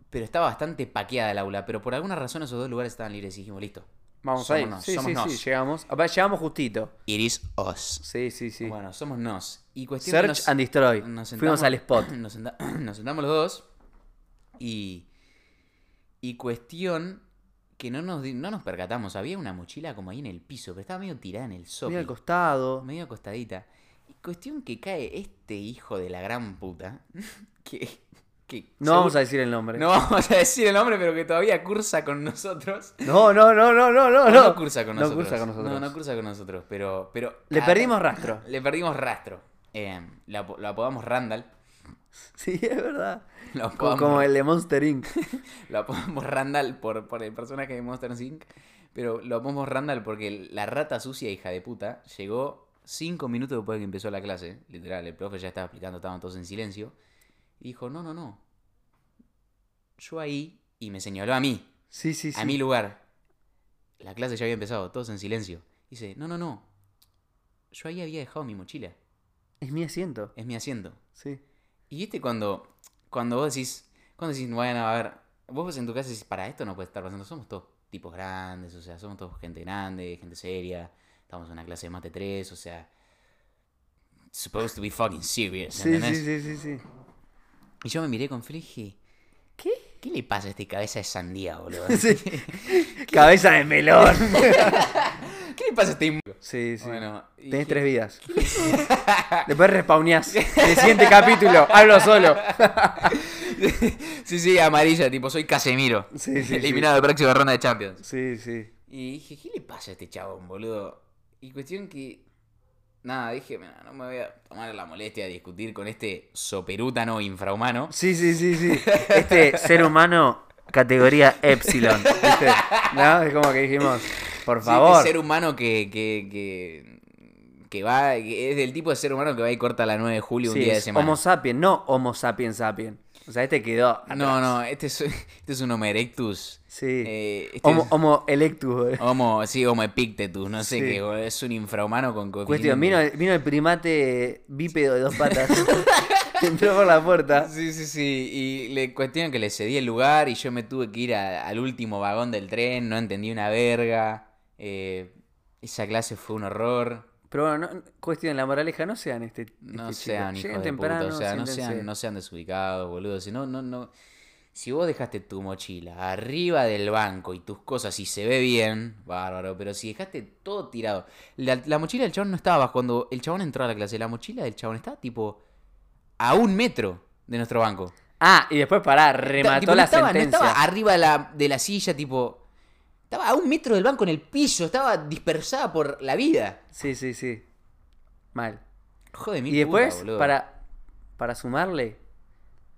Pero estaba bastante paqueada el aula. Pero por alguna razón esos dos lugares estaban libres y dijimos, listo.
Vamos
somos
ahí.
nos,
sí,
somos
sí,
nos.
sí, llegamos. Apá, llegamos justito.
Iris os.
Sí, sí, sí.
Bueno, somos nos. Y cuestión que
Search
nos-
and destroy.
nos
Fuimos
sentamos-
al spot. <coughs>
Nos, senta- <coughs> nos sentamos los dos y. Y cuestión que no nos, no nos percatamos. Había una mochila como ahí en el piso, pero estaba medio tirada en el sopi.
Medio al costado.
medio acostadita. Y cuestión que cae este hijo de la gran puta. <laughs> Que. Que
No vamos a decir el nombre.
No <laughs> vamos a decir el nombre, pero que todavía cursa con nosotros.
No, no, no, no, no, no. No.
cursa con
No
nosotros.
cursa con nosotros.
No, no cursa con nosotros, pero. pero
Le
ah,
perdimos rastro. <laughs>
Le perdimos rastro. Eh, lo, apo- lo apodamos Randall.
Sí, es verdad. <laughs>
Lo
Como,
apodamos,
como el de Monster Inc.
lo apodamos Randall por, por el personaje de Monster Inc. Pero lo apodamos Randall porque la rata sucia, hija de puta, llegó cinco minutos después de que empezó la clase. Literal, el profe ya estaba explicando, estaban todos en silencio. Y dijo, no, no, no. Yo ahí, y me señaló a mí,
Sí, sí, sí.
a mi lugar. La clase ya había empezado, todos en silencio. Dice, no, no, no. Yo ahí había dejado mi mochila.
Es mi asiento.
Es mi asiento.
Sí.
Y viste cuando, cuando vos decís, cuando decís, bueno, a ver, vos en tu casa decís, para esto no puede estar pasando, somos todos tipos grandes, o sea, somos todos gente grande, gente seria, estamos en una clase de mate 3, o sea, supposed to be fucking serious.
Sí, sí, sí, sí, sí.
Y yo me miré con Feli y dije,
¿Qué?
¿qué le pasa a este cabeza de sandía, boludo? <laughs>
Sí. <laughs> Cabeza de melón. <laughs>
¿Qué le pasa a este im-
Sí, sí.
Bueno,
Tenés tres vidas. Después respawneás. El siguiente capítulo, hablo solo.
Sí, sí, amarilla, tipo, soy Casemiro.
Sí, sí,
Eliminado de próxima ronda de Champions.
Sí, sí.
Y dije, ¿qué le pasa a este chabón, boludo? Y cuestión que. Nada, dije, "Mira, no me voy a tomar la molestia de discutir con este soperútano infrahumano.
Sí, sí, sí, sí. Este ser humano, categoría Epsilon. ¿viste? ¿No? Es como que dijimos, por
Sí,
favor.
este ser humano que, que, que, que va, que es del tipo de ser humano que va y corta la 9 de julio un
Sí,
día de semana.
Homo sapiens, no Homo sapiens sapiens. O sea, este quedó. atrás.
No, no, este es, <laughs> este es un Homo erectus.
Sí.
Eh, este
Homo,
es-
homo electus. eh.
Homo, sí, Homo epictetus, no sé
Sí.
qué, es un infrahumano con
Cuestión,
coeficiente.
vino, el- vino el primate bípedo de dos patas. <laughs> <laughs> Entró por la puerta.
Sí, sí, sí. Y le cuestionan que le cedí el lugar y yo me tuve que ir a- al último vagón del tren, no entendí una verga. eh, esa clase fue un horror.
Pero bueno, no- cuestión, la moraleja, no sean este.
No
este
sean
chico.
hijos de puta,
temprano,
o sea, no sean, no sean desubicados, boludo. Si no, no, no. Si vos dejaste tu mochila arriba del banco y tus cosas y se ve bien, bárbaro, pero si dejaste todo tirado. La, la mochila del chabón no estaba cuando el chabón entró a la clase, la mochila del chabón estaba tipo a un metro de nuestro banco.
Ah, y después pará, remató
tipo, no
la
estaba, no
sentencia.
estaba arriba de la, de la silla, tipo. Estaba a un metro del banco en el piso, estaba dispersada por la vida.
Sí, sí, sí. Mal.
Joder, mi
Y después,
puta,
para, para sumarle,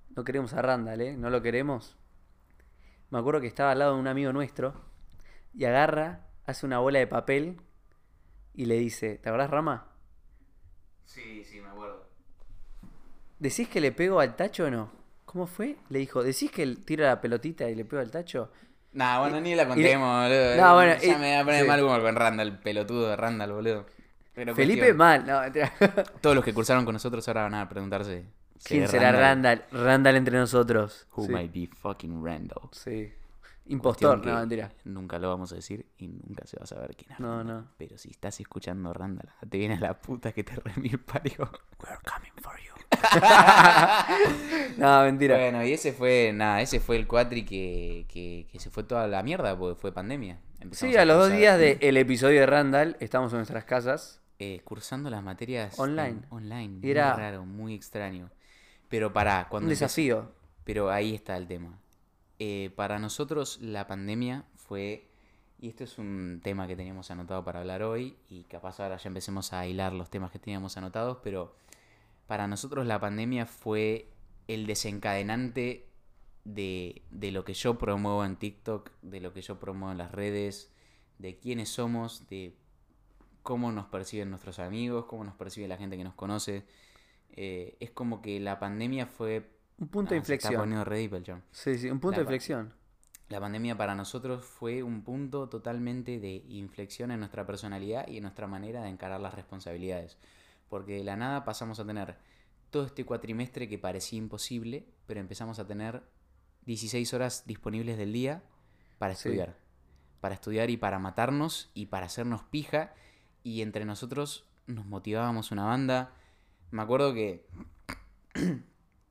no queremos a Randall, ¿eh? No lo queremos. Me acuerdo que estaba al lado de un amigo nuestro y agarra, hace una bola de papel y le dice, ¿te acordás, Rama?
Sí, sí, me acuerdo.
¿Decís que le pego al tacho o no? ¿Cómo fue? Le dijo, ¿decís que él tira la pelotita y le pego al tacho?
Nah, bueno, ni la contemos, boludo.
No, bueno,
ya
y-
me va a poner
sí.
mal humor con Randall, pelotudo de Randall, boludo. Pero
Felipe
cuestión,
mal. No. <laughs>
Todos los que cursaron con nosotros ahora van a preguntarse.
¿Quién será Randall? Randall entre nosotros.
Who
sí.
might be fucking Randall?
Sí. Impostor, no, mentira.
Nunca lo vamos a decir y nunca se va a saber quién es.
No, no.
Pero si estás escuchando Randall, te viene la puta que te remil parió. We're coming for you. <laughs>
No, mentira.
Bueno, y ese fue, nada, ese fue el cuatri que, que, que se fue toda la mierda porque fue pandemia. Empezamos
Sí, a los dos días del episodio de Randall, estamos en nuestras casas.
eh, cursando las materias
Online.
en- online.
Y era-
Muy raro, muy extraño. Pero para cuando
Un
empezó-
desafío.
Pero ahí está el tema. Eh, para nosotros la pandemia fue, y esto es un tema que teníamos anotado para hablar hoy, y capaz ahora ya empecemos a hilar los temas que teníamos anotados, pero para nosotros la pandemia fue el desencadenante de, de lo que yo promuevo en TikTok, de lo que yo promuevo en las redes, de quiénes somos, de cómo nos perciben nuestros amigos, cómo nos percibe la gente que nos conoce. Eh, es como que la pandemia fue
Un punto de
Ah, está
inflexión.
poniendo.
Sí, sí, un punto
La
de inflexión.
La pandemia para nosotros fue un punto totalmente de inflexión en nuestra personalidad y en nuestra manera de encarar las responsabilidades. Porque de la nada pasamos a tener todo este cuatrimestre que parecía imposible, pero empezamos a tener 16 horas disponibles del día para
Sí.
estudiar. Para estudiar y para matarnos y para hacernos pija. Y entre nosotros nos motivábamos una banda. Me acuerdo que <clears throat>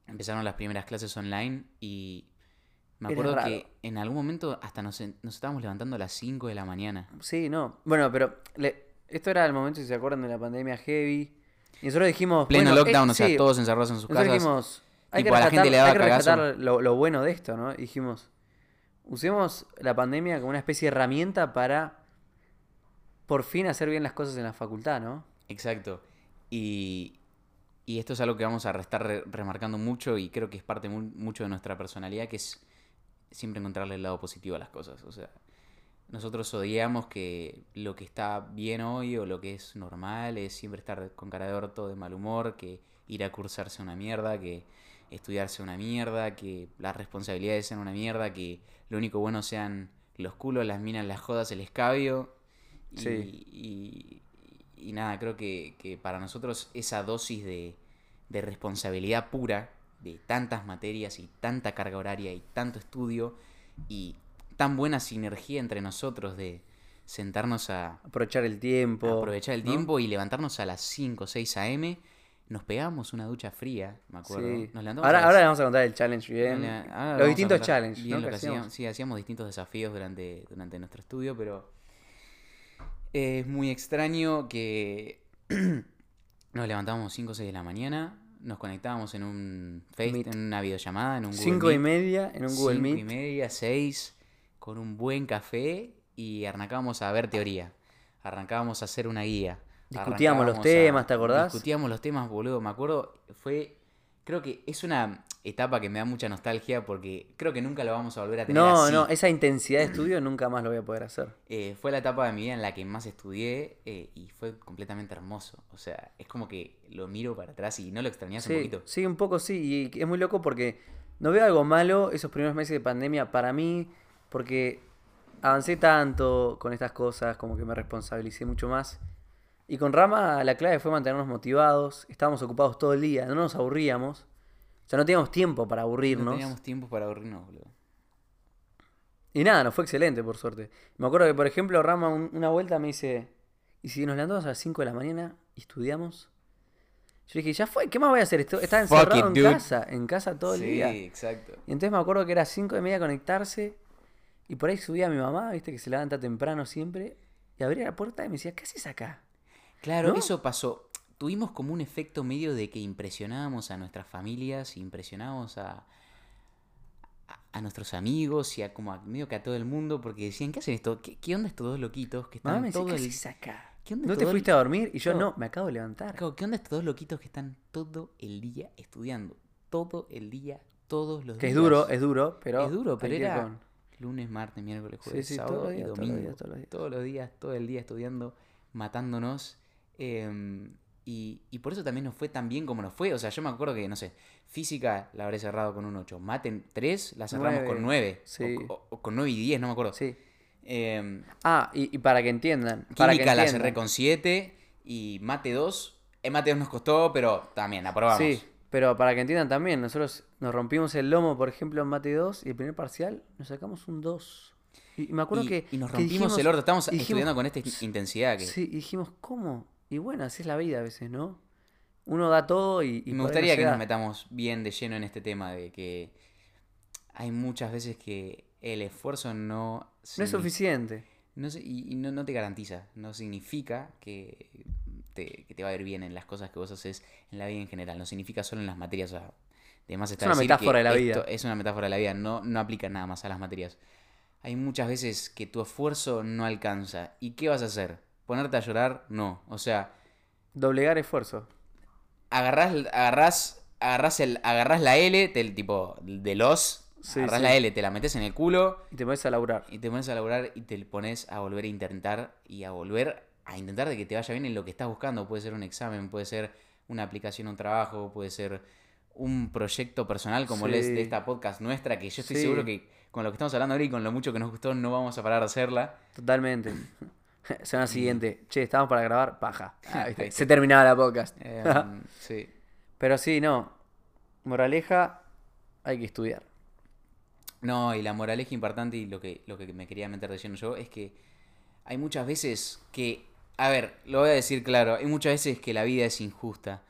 empezaron las primeras clases online y me acuerdo que en algún momento hasta nos, nos estábamos levantando a las 5 de la mañana.
Sí, no. Bueno, pero le- esto era el momento, si se acuerdan, de la pandemia heavy. Y nosotros dijimos.
Pleno
bueno,
lockdown,
eh,
o sea,
sí,
todos encerrados en sus
Nosotros
casas.
dijimos. Hay
Tipo,
que
a la gente le daba
hay que rescatar lo, lo bueno de esto, ¿no? Y dijimos. Usemos la pandemia como una especie de herramienta para por fin hacer bien las cosas en la facultad, ¿no?
Exacto. Y, y esto es algo que vamos a estar re- remarcando mucho y creo que es parte mu- mucho de nuestra personalidad, que es siempre encontrarle el lado positivo a las cosas. O sea, nosotros odiamos que lo que está bien hoy o lo que es normal es siempre estar con cara de orto, de mal humor, que ir a cursarse una mierda, que estudiarse una mierda, que las responsabilidades sean una mierda, que lo único bueno sean los culos, las minas, las jodas, el escabio. Y,
Sí.
y, y nada, creo que, que para nosotros esa dosis de, de responsabilidad pura, de tantas materias y tanta carga horaria y tanto estudio y tan buena sinergia entre nosotros de sentarnos a,
Aprovechar el tiempo.
aprovechar el
¿no?
tiempo y levantarnos a las 5 o 6 a.m. nos pegamos una ducha fría, me acuerdo.
Sí.
Nos levantamos
Ahora,
a las-
ahora le vamos a contar el challenge bien.
Ahora-
Los distintos challenges, ¿no? hacíamos.
Sí, hacíamos distintos desafíos durante, durante nuestro estudio, pero es muy extraño que <clears throat> nos levantábamos 5 o 6 de la mañana, nos conectábamos en un Face,
Meet.
en una videollamada, en un Google
Cinco y
Meet,
media en un Google
cinco
Meet.
y media, 6, con un buen café y arrancábamos a ver teoría. Arrancábamos a hacer una guía.
Discutíamos los
a-
temas, ¿te acordás?
Discutíamos los temas, boludo. Me acuerdo, fue. Creo que es una etapa que me da mucha nostalgia porque creo que nunca lo vamos a volver a tener
No,
así.
no, esa intensidad de estudio nunca más lo voy a poder hacer.
Eh, fue la etapa de mi vida en la que más estudié eh, y fue completamente hermoso. O sea, es como que lo miro para atrás y no lo extrañas un
Sí,
poquito.
sí, un poco sí. Y es muy loco porque no veo algo malo esos primeros meses de pandemia para mí, porque avancé tanto con estas cosas, como que me responsabilicé mucho más. Y con Rama la clave fue mantenernos motivados, estábamos ocupados todo el día, no nos aburríamos. O sea, no teníamos tiempo para
No
aburrirnos.
teníamos tiempo para aburrirnos, boludo.
Y nada, nos fue excelente, por suerte. Me acuerdo que, por ejemplo, Rama un- una vuelta me dice, ¿y si nos levantamos a las 5 de la mañana y estudiamos? Yo dije, ya fue, ¿qué más voy a hacer? Estaba encerrado
it,
en
dude.
casa, en casa todo el
sí,
día.
exacto.
Y entonces me acuerdo que era 5 de media conectarse y por ahí subía mi mamá, viste, que se levanta temprano siempre, y abría la puerta y me decía, ¿qué haces acá?
Claro,
¿No?
eso pasó. Tuvimos como un efecto medio de que impresionábamos a nuestras familias, impresionábamos a, a, a nuestros amigos y a como a, medio que a todo el mundo porque decían, ¿qué hacen esto? ¿Qué, qué onda estos dos loquitos que
Mamá
están
me decía,
todo
¿qué
el...
haces acá?
¿Qué onda
¿No te
el-
fuiste a dormir? Y yo, no, me acabo de levantar.
¿Qué onda estos dos loquitos que están todo el día estudiando? Todo el día, todos los
Que
días.
es duro, es duro, pero...
Es duro, pero
que
era
con-
lunes, martes, miércoles,
Sí,
jueves,
sí, todos
sábado y
los
domingo.
días, todos los días.
Todos los días, todo el día estudiando, matándonos. eh, y, y por eso también nos fue tan bien como nos fue. O sea, yo me acuerdo que, no sé, física la habré cerrado con un 8. Mate 3 la cerramos con
Nueve,
9.
sí.
O, o- o con 9 y 10, no me acuerdo.
Sí.
Eh,
Ah, y, y para que entiendan. para que
química la
entiendan.
cerré con 7. Y mate 2. El mate 2 nos costó, pero también aprobamos.
Sí, pero para que entiendan también, nosotros nos rompimos el lomo, por ejemplo, en mate 2 y el primer parcial nos sacamos un 2. Y, y me acuerdo
y,
que.
y nos
que
rompimos
dijimos-
el orto. Estamos
dijimos-
estudiando con esta intensidad. Que...
Sí, y dijimos, ¿cómo? Y bueno, así es la vida a veces, ¿no? Uno da todo y. y
me gustaría
no
que nos metamos bien de lleno en este tema de que hay muchas veces que el esfuerzo no...
No es suficiente.
no y y no, no te garantiza, no significa que te, que te va a ir bien en las cosas que vos haces en la vida en general, no significa solo en las materias. O sea, además está
Es una
decir que
metáfora de la vida.
Es una metáfora de la vida, no, no aplica nada más a las materias. Hay muchas veces que tu esfuerzo no alcanza. ¿Y qué vas a hacer? ¿Ponerte a llorar? No. O sea,
Doblegar esfuerzo.
agarrás, agarrás, agarrás, el, agarrás la L, del tipo de los,
Sí,
agarrás
sí.
la L, te la metes en el culo
Y te pones a laburar.
y te pones a laburar y te pones a volver a intentar y a volver a intentar de que te vaya bien en lo que estás buscando. Puede ser un examen, puede ser una aplicación, un trabajo, puede ser un proyecto personal como
Sí.
de esta podcast nuestra, que yo estoy
Sí.
seguro que con lo que estamos hablando ahora y con lo mucho que nos gustó no vamos a parar de hacerla.
Totalmente. <laughs> Semana siguiente. Che, estamos para grabar. Paja. <laughs> Ah, Se terminaba la podcast.
Em, <laughs> sí.
Pero sí, no. Moraleja, hay que estudiar.
No, y la moraleja importante y lo que, lo que me quería meter de lleno yo es que hay muchas veces que, a ver, lo voy a decir claro, hay muchas veces que la vida es injusta.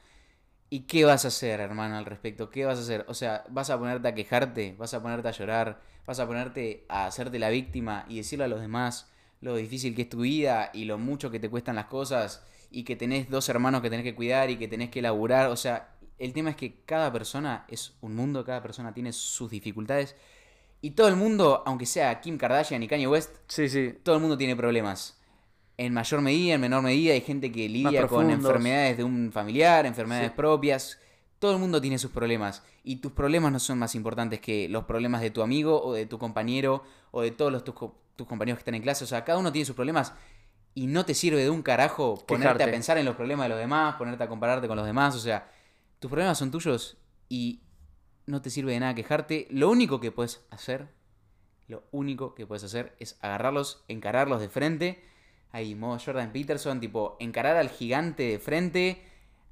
¿Y qué vas a hacer, hermano, al respecto? ¿Qué vas a hacer? O sea, ¿vas a ponerte a quejarte? ¿Vas a ponerte a llorar? ¿Vas a ponerte a hacerte la víctima y decirle a los demás lo difícil que es tu vida y lo mucho que te cuestan las cosas y que tenés dos hermanos que tenés que cuidar y que tenés que laburar? O sea, el tema es que cada persona es un mundo, cada persona tiene sus dificultades y todo el mundo, aunque sea Kim Kardashian y Kanye West,
Sí, sí.
todo el mundo tiene problemas. En mayor medida, en menor medida, hay gente que lidia con enfermedades de un familiar, enfermedades
Sí.
propias. Todo el mundo tiene sus problemas. Y tus problemas no son más importantes que los problemas de tu amigo o de tu compañero o de todos los, tus, co- tus compañeros que están en clase. O sea, cada uno tiene sus problemas y no te sirve de un carajo ponerte a pensar en los problemas de los demás, ponerte a compararte con los demás. O sea, tus problemas son tuyos y no te sirve de nada quejarte. Lo único que puedes hacer, lo único que puedes hacer es agarrarlos, encararlos de frente. Ahí, modo Jordan Peterson, tipo, encarar al gigante de frente,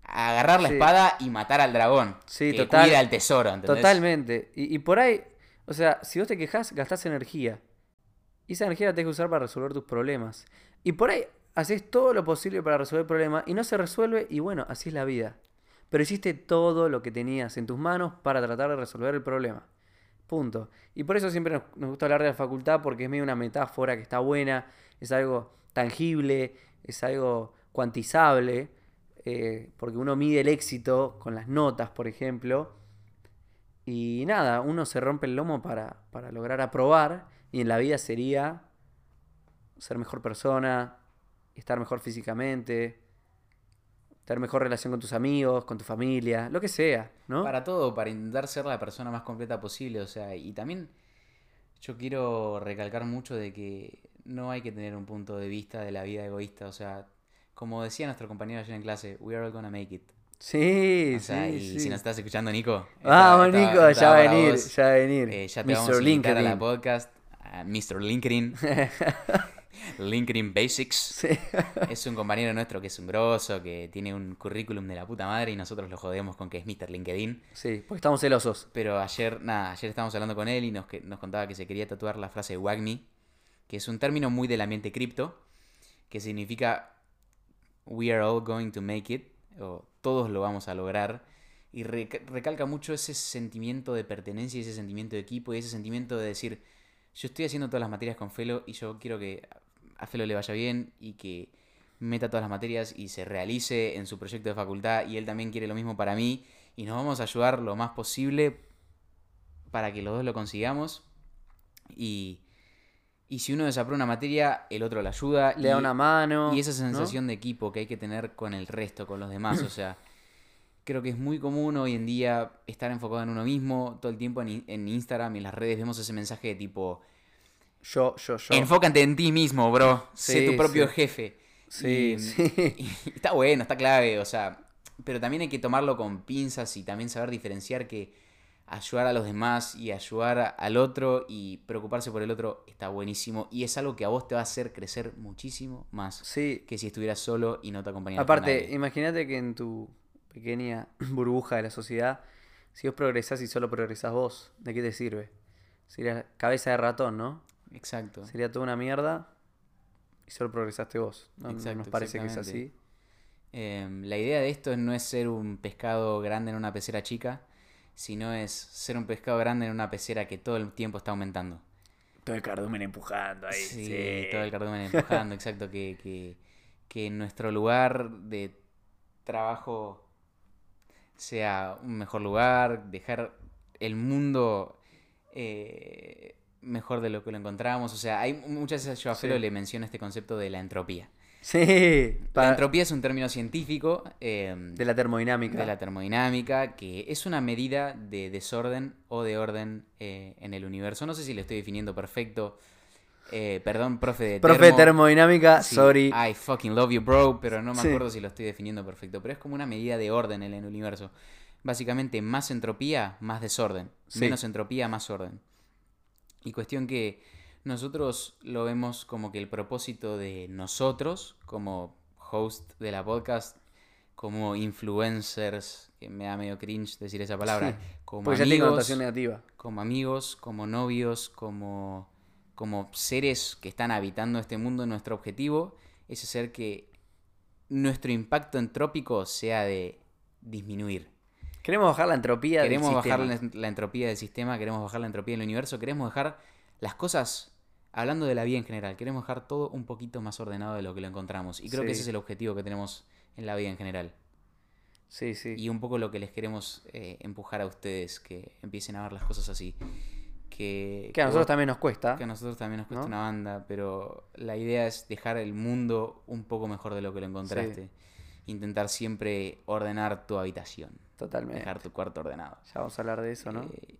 agarrar la
Sí.
espada y matar al dragón.
Sí,
que
total-
cuida el tesoro, ¿entendés?
Totalmente. Y, y por ahí, o sea, si vos te quejas, gastás energía. Y esa energía la tenés que usar para resolver tus problemas. Y por ahí haces todo lo posible para resolver el problema y no se resuelve y bueno, así es la vida. pero hiciste todo lo que tenías en tus manos para tratar de resolver el problema. Punto. Y por eso siempre nos, nos gusta hablar de la facultad porque es medio una metáfora que está buena, es algo tangible, es algo cuantizable, eh, porque uno mide el éxito con las notas, por ejemplo. Y nada, uno se rompe el lomo para, para lograr aprobar y en la vida sería ser mejor persona, estar mejor físicamente, tener mejor relación con tus amigos, con tu familia, lo que sea, ¿no?
Para todo, para intentar ser la persona más completa posible, o sea, y también yo quiero recalcar mucho de que no hay que tener un punto de vista de la vida egoísta, o sea, como decía nuestro compañero ayer en clase, we are all gonna make it.
Sí,
O sea,
sí,
y
sí.
si nos estás escuchando, Nico.
Vamos, Nico, ya va venir,
vos.
ya va a venir.
Eh, ya te
Mr.
vamos a invitar a la podcast, a Mr. LinkedIn. <laughs> LinkedIn Basics.
Sí.
Es un compañero nuestro que es un grosso, que tiene un currículum de la puta madre y nosotros lo jodemos con que es Mr. LinkedIn.
sí, porque estamos celosos.
Pero ayer, nada, ayer estábamos hablando con él y nos, que- nos contaba que se quería tatuar la frase WAGMI, que es un término muy del ambiente cripto, que significa We are all going to make it, o todos lo vamos a lograr. Y reca- recalca mucho ese sentimiento de pertenencia, ese sentimiento de equipo y ese sentimiento de decir, yo estoy haciendo todas las materias con Felo y yo quiero que a Felo le vaya bien y que meta todas las materias y se realice en su proyecto de facultad y él también quiere lo mismo para mí y nos vamos a ayudar lo más posible para que los dos lo consigamos y, y si uno desaprueba una materia, el otro la ayuda.
Le da una mano.
y esa
¿no?
sensación de equipo que hay que tener con el resto, con los demás, o sea, <coughs> creo que es muy común hoy en día estar enfocado en uno mismo, todo el tiempo en, in- en Instagram y en las redes vemos ese mensaje de tipo,
Yo, yo, yo.
enfócate en ti mismo, bro, sé tu propio
sí.
jefe.
Sí,
Y-
sí. <laughs>
y está bueno, está clave, o sea, pero también hay que tomarlo con pinzas y también saber diferenciar que ayudar a los demás y ayudar al otro y preocuparse por el otro está buenísimo y es algo que a vos te va a hacer crecer muchísimo más
Sí.
que si estuvieras solo y no te acompañaras
Aparte, imagínate que en tu pequeña <clears throat> burbuja de la sociedad, si vos progresás y solo progresás vos, ¿de qué te sirve? Sería cabeza de ratón, ¿no?
Exacto.
Sería toda una mierda y solo progresaste vos. ¿no?
Exacto,
nos parece que es así.
Em, la idea de esto no es ser un pescado grande en una pecera chica, sino es ser un pescado grande en una pecera que todo el tiempo está aumentando.
Todo el cardumen empujando ahí.
Sí, todo el cardumen empujando, exacto, que, que, que nuestro lugar de trabajo sea un mejor lugar, dejar el mundo eh, mejor de lo que lo encontramos. O sea, hay muchas veces yo a Felo
Sí.
le menciono este concepto de la entropía.
Sí, <laughs>
La
para-
entropía es un término científico eh,
de la termodinámica.
de la termodinámica, que es una medida de desorden o de orden eh, en el universo. No sé si lo estoy definiendo perfecto. Eh, perdón, profe de
Profe de
termo.
termodinámica,
Sí,
sorry.
I fucking love you, bro, pero no me
Sí.
acuerdo si lo estoy definiendo perfecto. Pero es como una medida de orden en el universo. Básicamente, más entropía, más desorden.
Sí.
Menos entropía, más orden. Y cuestión que nosotros lo vemos como que el propósito de nosotros, como host de la podcast, como influencers, que me da medio cringe decir esa palabra,
Sí,
como
tiene
amigos,
negativa.
como amigos, como novios, como, como seres que están habitando este mundo, nuestro objetivo es hacer que nuestro impacto entrópico sea de disminuir.
Queremos bajar la entropía
Queremos
del
bajar
sistema.
la, la entropía del sistema, queremos bajar la entropía del universo, queremos dejar las cosas, hablando de la vida en general, queremos dejar todo un poquito más ordenado de lo que lo encontramos. Y creo que ese es el objetivo que tenemos en la vida en general.
Sí, sí.
Y un poco lo que les queremos eh, empujar a ustedes, que empiecen a ver las cosas así. Que,
Que a
que
nosotros
vos-
también nos cuesta.
que a nosotros también nos cuesta
¿no?
una banda, pero la idea es dejar el mundo un poco mejor de lo que lo encontraste. Intentar siempre ordenar tu habitación.
Totalmente.
Dejar tu cuarto ordenado.
Ya vamos a hablar de eso, ¿no?
Eh,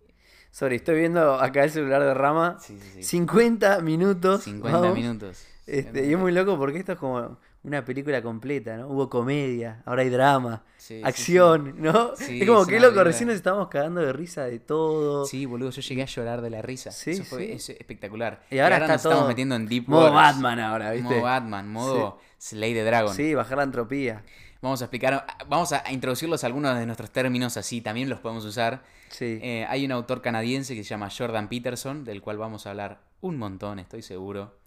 Sorry, estoy viendo acá el celular de Rama.
sí, sí, sí.
50 minutos.
50
vamos.
minutos.
Este, y es muy loco porque esto es como una película completa, ¿no? Hubo comedia, ahora hay drama,
Sí, sí,
acción, ¿no? Es como
es
que loco, recién nos estábamos cagando de risa de todo.
Sí, boludo, yo llegué a llorar de la risa.
Sí,
Eso fue
sí.
es espectacular.
Y ahora está
nos estamos
todo
metiendo en deep
Modo
waters.
Batman ahora, ¿viste?
Modo Batman, modo Slay the Dragon.
Sí, bajar la entropía.
Vamos a explicar, vamos a introducirlos algunos de nuestros términos así, también los podemos usar.
Sí.
Eh, hay un autor canadiense que se llama Jordan Peterson, del cual vamos a hablar un montón, estoy seguro.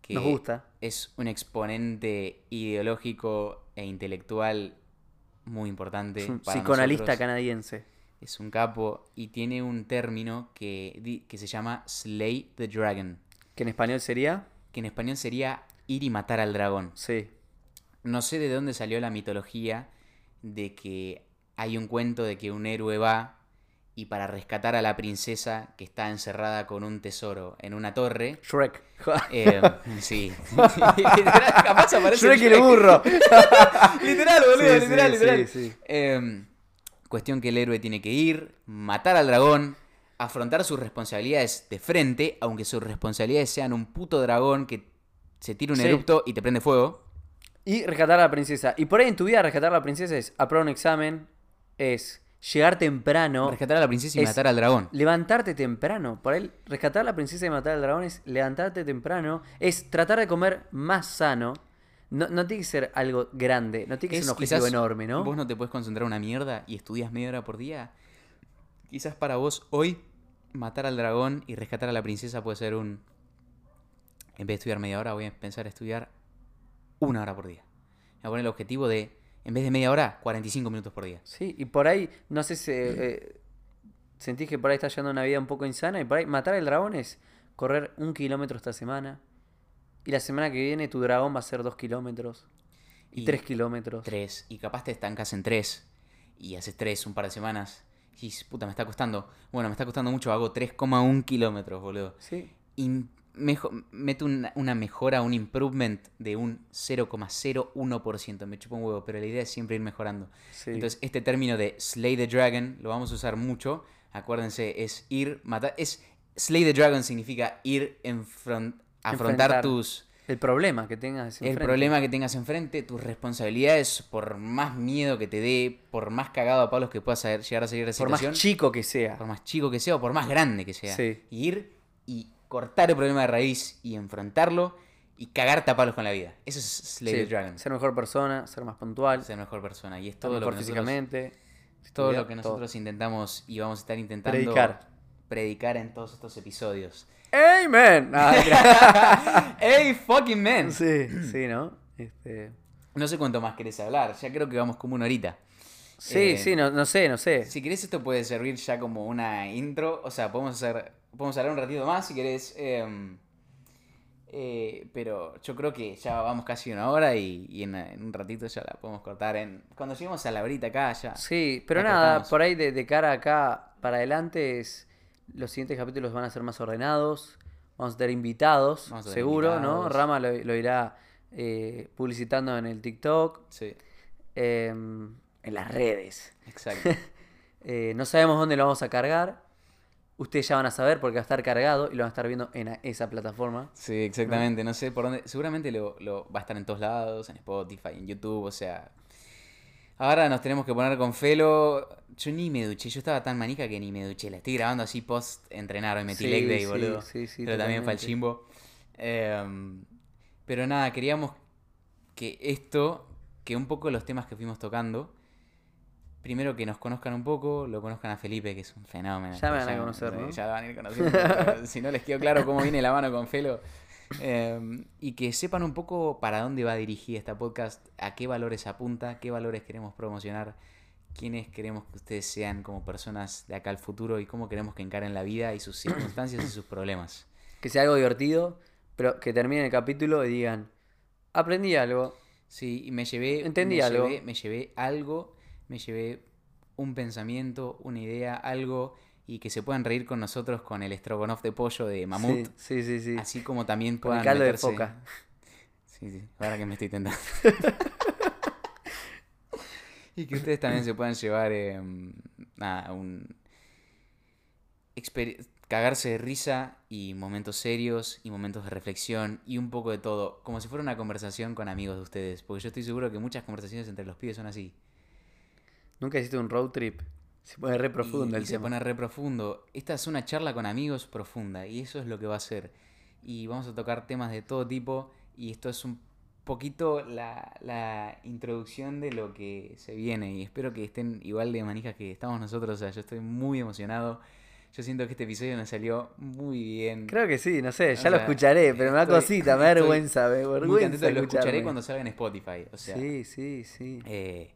Que
Nos gusta.
Es un exponente ideológico e intelectual muy importante.
Es un
para
psicoanalista
nosotros.
canadiense.
Es un capo y tiene un término que, que se llama Slay the Dragon,
Que en español sería.
que en español sería ir y matar al dragón.
Sí.
No sé de dónde salió la mitología de que hay un cuento de que un héroe va y para rescatar a la princesa que está encerrada con un tesoro en una torre.
Shrek. <laughs>
eh, sí. <laughs> literal, capaz aparece
Shrek el
Shrek.
burro. <laughs>
literal, boludo,
Sí,
literal,
sí,
literal.
sí, sí.
Eh, cuestión que el héroe tiene que ir, matar al dragón, afrontar sus responsabilidades de frente, aunque sus responsabilidades sean un puto dragón que se tira un erupto y te prende fuego.
Y rescatar a la princesa. Y por ahí en tu vida rescatar a la princesa es aprobar un examen, es llegar temprano,
Rescatar a la princesa y matar al dragón.
levantarte temprano. Por ahí rescatar a la princesa y matar al dragón es levantarte temprano, es tratar de comer más sano. No, no tiene que ser algo grande, no tiene que
Es
ser un objetivo enorme, ¿no?
Vos no te puedes concentrar una mierda y estudias media hora por día. Quizás para vos hoy matar al dragón y rescatar a la princesa puede ser un... En vez de estudiar media hora voy a pensar estudiar una hora por día. Voy a poner el objetivo de, en vez de media hora, 45 minutos por día.
Sí, y por ahí, no sé si eh, sentís que por ahí estás llevando una vida un poco insana y por ahí matar al dragón es correr un kilómetro esta semana. Y la semana que viene tu dragón va a ser dos kilómetros. Y,
Y
tres kilómetros.
Tres. Y capaz te estancas en tres. Y haces tres un par de semanas. Y dices, puta, me está costando. Bueno, me está costando mucho. Hago 3,1 kilómetros, boludo.
Sí.
Mejo- meto una, una mejora, un improvement de un 0,01%. Me chupa un huevo, pero la idea es siempre ir mejorando.
sí.
Entonces, este término de Slay the Dragon lo vamos a usar mucho. Acuérdense, es ir, matar. Es, Slay the Dragon significa ir, enfron- afrontar
Enfrentar
tus.
el problema que tengas
El
enfrente.
problema que tengas enfrente, tus responsabilidades, por más miedo que te dé, por más cagado a palos que puedas llegar a salir de la
Por más
situación,
chico que sea.
por más chico que sea o por más grande que sea.
Sí.
Y ir y cortar el problema de raíz y enfrentarlo y cagarte a palos con la vida. Eso es Slay
Sí,
the Dragon.
Ser mejor persona, ser más puntual,
Ser mejor persona. Y es todo lo que nosotros,
físicamente.
todo
estudiar,
lo que nosotros intentamos y vamos a estar intentando
Predicar.
predicar en todos estos episodios.
¡Amen! <laughs> Ah,
¡Hey, fucking man!
sí, sí, ¿no? Este...
No sé cuánto más querés hablar. Ya creo que vamos como una horita.
Sí,
Eh,
sí, no, no sé, no sé.
Si querés, esto puede servir ya como una intro. O sea, podemos hacer. Podemos hablar un ratito más si querés. eh, eh, pero yo creo que ya vamos casi una hora y, y en, en un ratito ya la podemos cortar. En, cuando lleguemos a la horita acá ya.
Sí, pero nada,
cortamos.
por ahí de, de cara acá para adelante es los siguientes capítulos van a ser más ordenados, vamos a tener invitados,
Vamos a tener
seguro, ¿no? Rama lo, lo irá eh, publicitando en el TikTok,
Sí,
em, en las redes.
exacto. <laughs>
Eh, no sabemos dónde lo vamos a cargar. Ustedes ya van a saber porque va a estar cargado y lo van a estar viendo en esa plataforma.
Sí, exactamente. No sé por dónde. Seguramente lo, lo- va a estar en todos lados, en Spotify, en YouTube, o sea. Ahora nos tenemos que poner con Felo. Yo ni me duché, yo estaba tan manica que ni me duché. La estoy grabando así post entrenar. Hoy metí
Sí,
leg day,
sí,
boludo.
sí, sí,
pero también fue el chimbo. Em, pero nada, queríamos que esto, que un poco los temas que fuimos tocando, primero que nos conozcan un poco, lo conozcan a Felipe, que es un fenómeno.
Ya me van a conocer.
Ya van a ir conociendo. si no les quedó claro cómo viene la mano con Felo. Em, y que sepan un poco para dónde va dirigida esta podcast, a qué valores apunta, qué valores queremos promocionar, quiénes queremos que ustedes sean como personas de acá al futuro y cómo queremos que encaren la vida y sus circunstancias y sus problemas.
Que sea algo divertido, pero que termine el capítulo y digan, aprendí algo.
Sí, y me llevé.
Entendí
me
algo.
Llevé, me llevé algo, me llevé un pensamiento, una idea, algo, y que se puedan reír con nosotros con el stroganoff de pollo de mamut.
Sí, sí, sí. sí.
Así como también
Con
puedan
el caldo de
meterse-
foca.
Sí, sí, ahora que me estoy tentando. <laughs> y que ustedes también se puedan llevar eh, nada, un exper- cagarse de risa y momentos serios y momentos de reflexión y un poco de todo, como si fuera una conversación con amigos de ustedes, porque yo estoy seguro que muchas conversaciones entre los pibes son así.
Nunca hiciste un road trip. Se pone re profundo
y,
el
y se
tema.
pone re profundo. Esta es una charla con amigos profunda y eso es lo que va a ser. Y vamos a tocar temas de todo tipo y esto es un poquito la, la introducción de lo que se viene y espero que estén igual de manijas que estamos nosotros. O sea, yo estoy muy emocionado. Yo siento que este episodio nos salió muy bien.
Creo que sí, no sé, ya
O
lo escucharé, pero me da cosita, me da <laughs> vergüenza, me da
muy
vergüenza
contento. Lo escucharé cuando salga en Spotify. O sea,
Sí, sí, sí.
eh,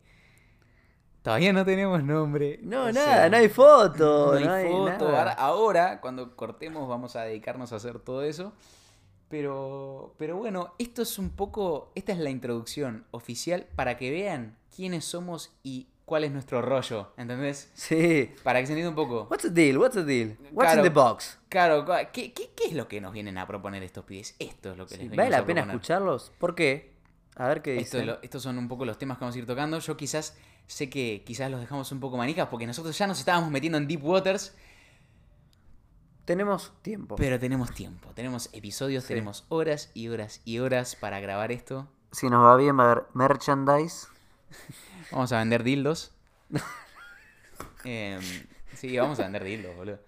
Todavía no tenemos nombre.
No,
o
nada,
sea,
no hay foto.
no hay foto.
nada.
Ahora, ahora, cuando cortemos, vamos a dedicarnos a hacer todo eso. Pero, pero bueno, esto es un poco. Esta es la introducción oficial para que vean quiénes somos y cuál es nuestro rollo. ¿Entendés?
Sí.
Para que se entienda un poco.
What's the deal? What's the deal? What's
Claro.
in the box?
Claro, ¿qué, qué, qué es lo que nos vienen a proponer estos pibes? Esto es lo que les
Sí,
venimos
¿Vale
a
la pena
proponer.
escucharlos? ¿Por qué? A ver qué dicen.
estos son un poco los temas que vamos a ir tocando. Yo quizás sé que quizás los dejamos un poco manijas porque nosotros ya nos estábamos metiendo en deep waters,
Tenemos tiempo.
pero tenemos tiempo, tenemos episodios,
Sí.
tenemos horas y horas y horas para grabar esto.
Si nos va bien, va a haber merchandise. <laughs>
Vamos a vender dildos. <laughs> Em, sí, vamos a vender dildos, boludo.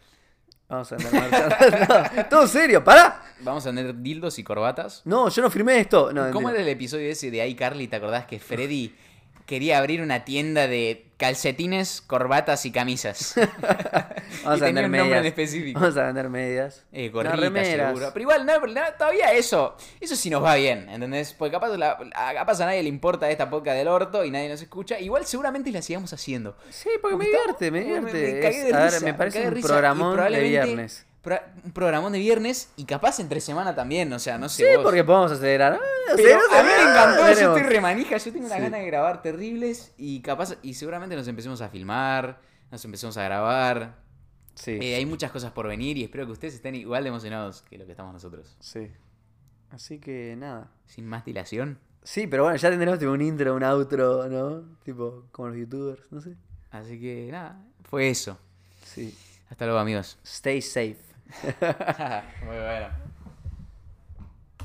Vamos a andar merchandise. <laughs> No, todo serio, ¿para?
Vamos a vender dildos y corbatas.
No, yo no firmé esto. No,
¿Cómo
mentira.
era el episodio ese de iCarly? ¿Te acordás que Freddy quería abrir una tienda de calcetines, corbatas y camisas? <laughs>
Vamos
y
a vender medias.
específico.
Vamos a vender medias.
Eh,
No,
gorritas,
remeras.
seguro. Pero igual, no, no, todavía eso. Eso sí nos va bien, ¿entendés? Porque capaz, la- a- capaz a nadie le importa esta podcast del orto y nadie nos escucha. Igual seguramente la sigamos haciendo.
Sí, porque me
Porque
divierte, me
estamos-
divierte. Es-
de
a ver,
risa,
me parece un programón de viernes.
Pro- un programón de viernes y capaz entre semana también, o sea, no sé
Sí,
vos.
porque podemos acelerar. Ah,
Pero a mí me encantó, yo estoy remanija, yo tengo una
Sí.
gana de grabar terribles y capaz, y seguramente nos empecemos a filmar, nos empecemos a grabar.
Sí,
Eh, hay muchas cosas por venir y espero que ustedes estén igual de emocionados que lo que estamos nosotros.
sí. Así que nada.
Sin más dilación.
Sí, pero bueno, ya tendremos tipo un intro, un outro, ¿no? Tipo, como los youtubers, no sé.
Así que nada, fue eso.
Sí.
Hasta luego amigos.
Stay safe. <laughs>
Muy bueno.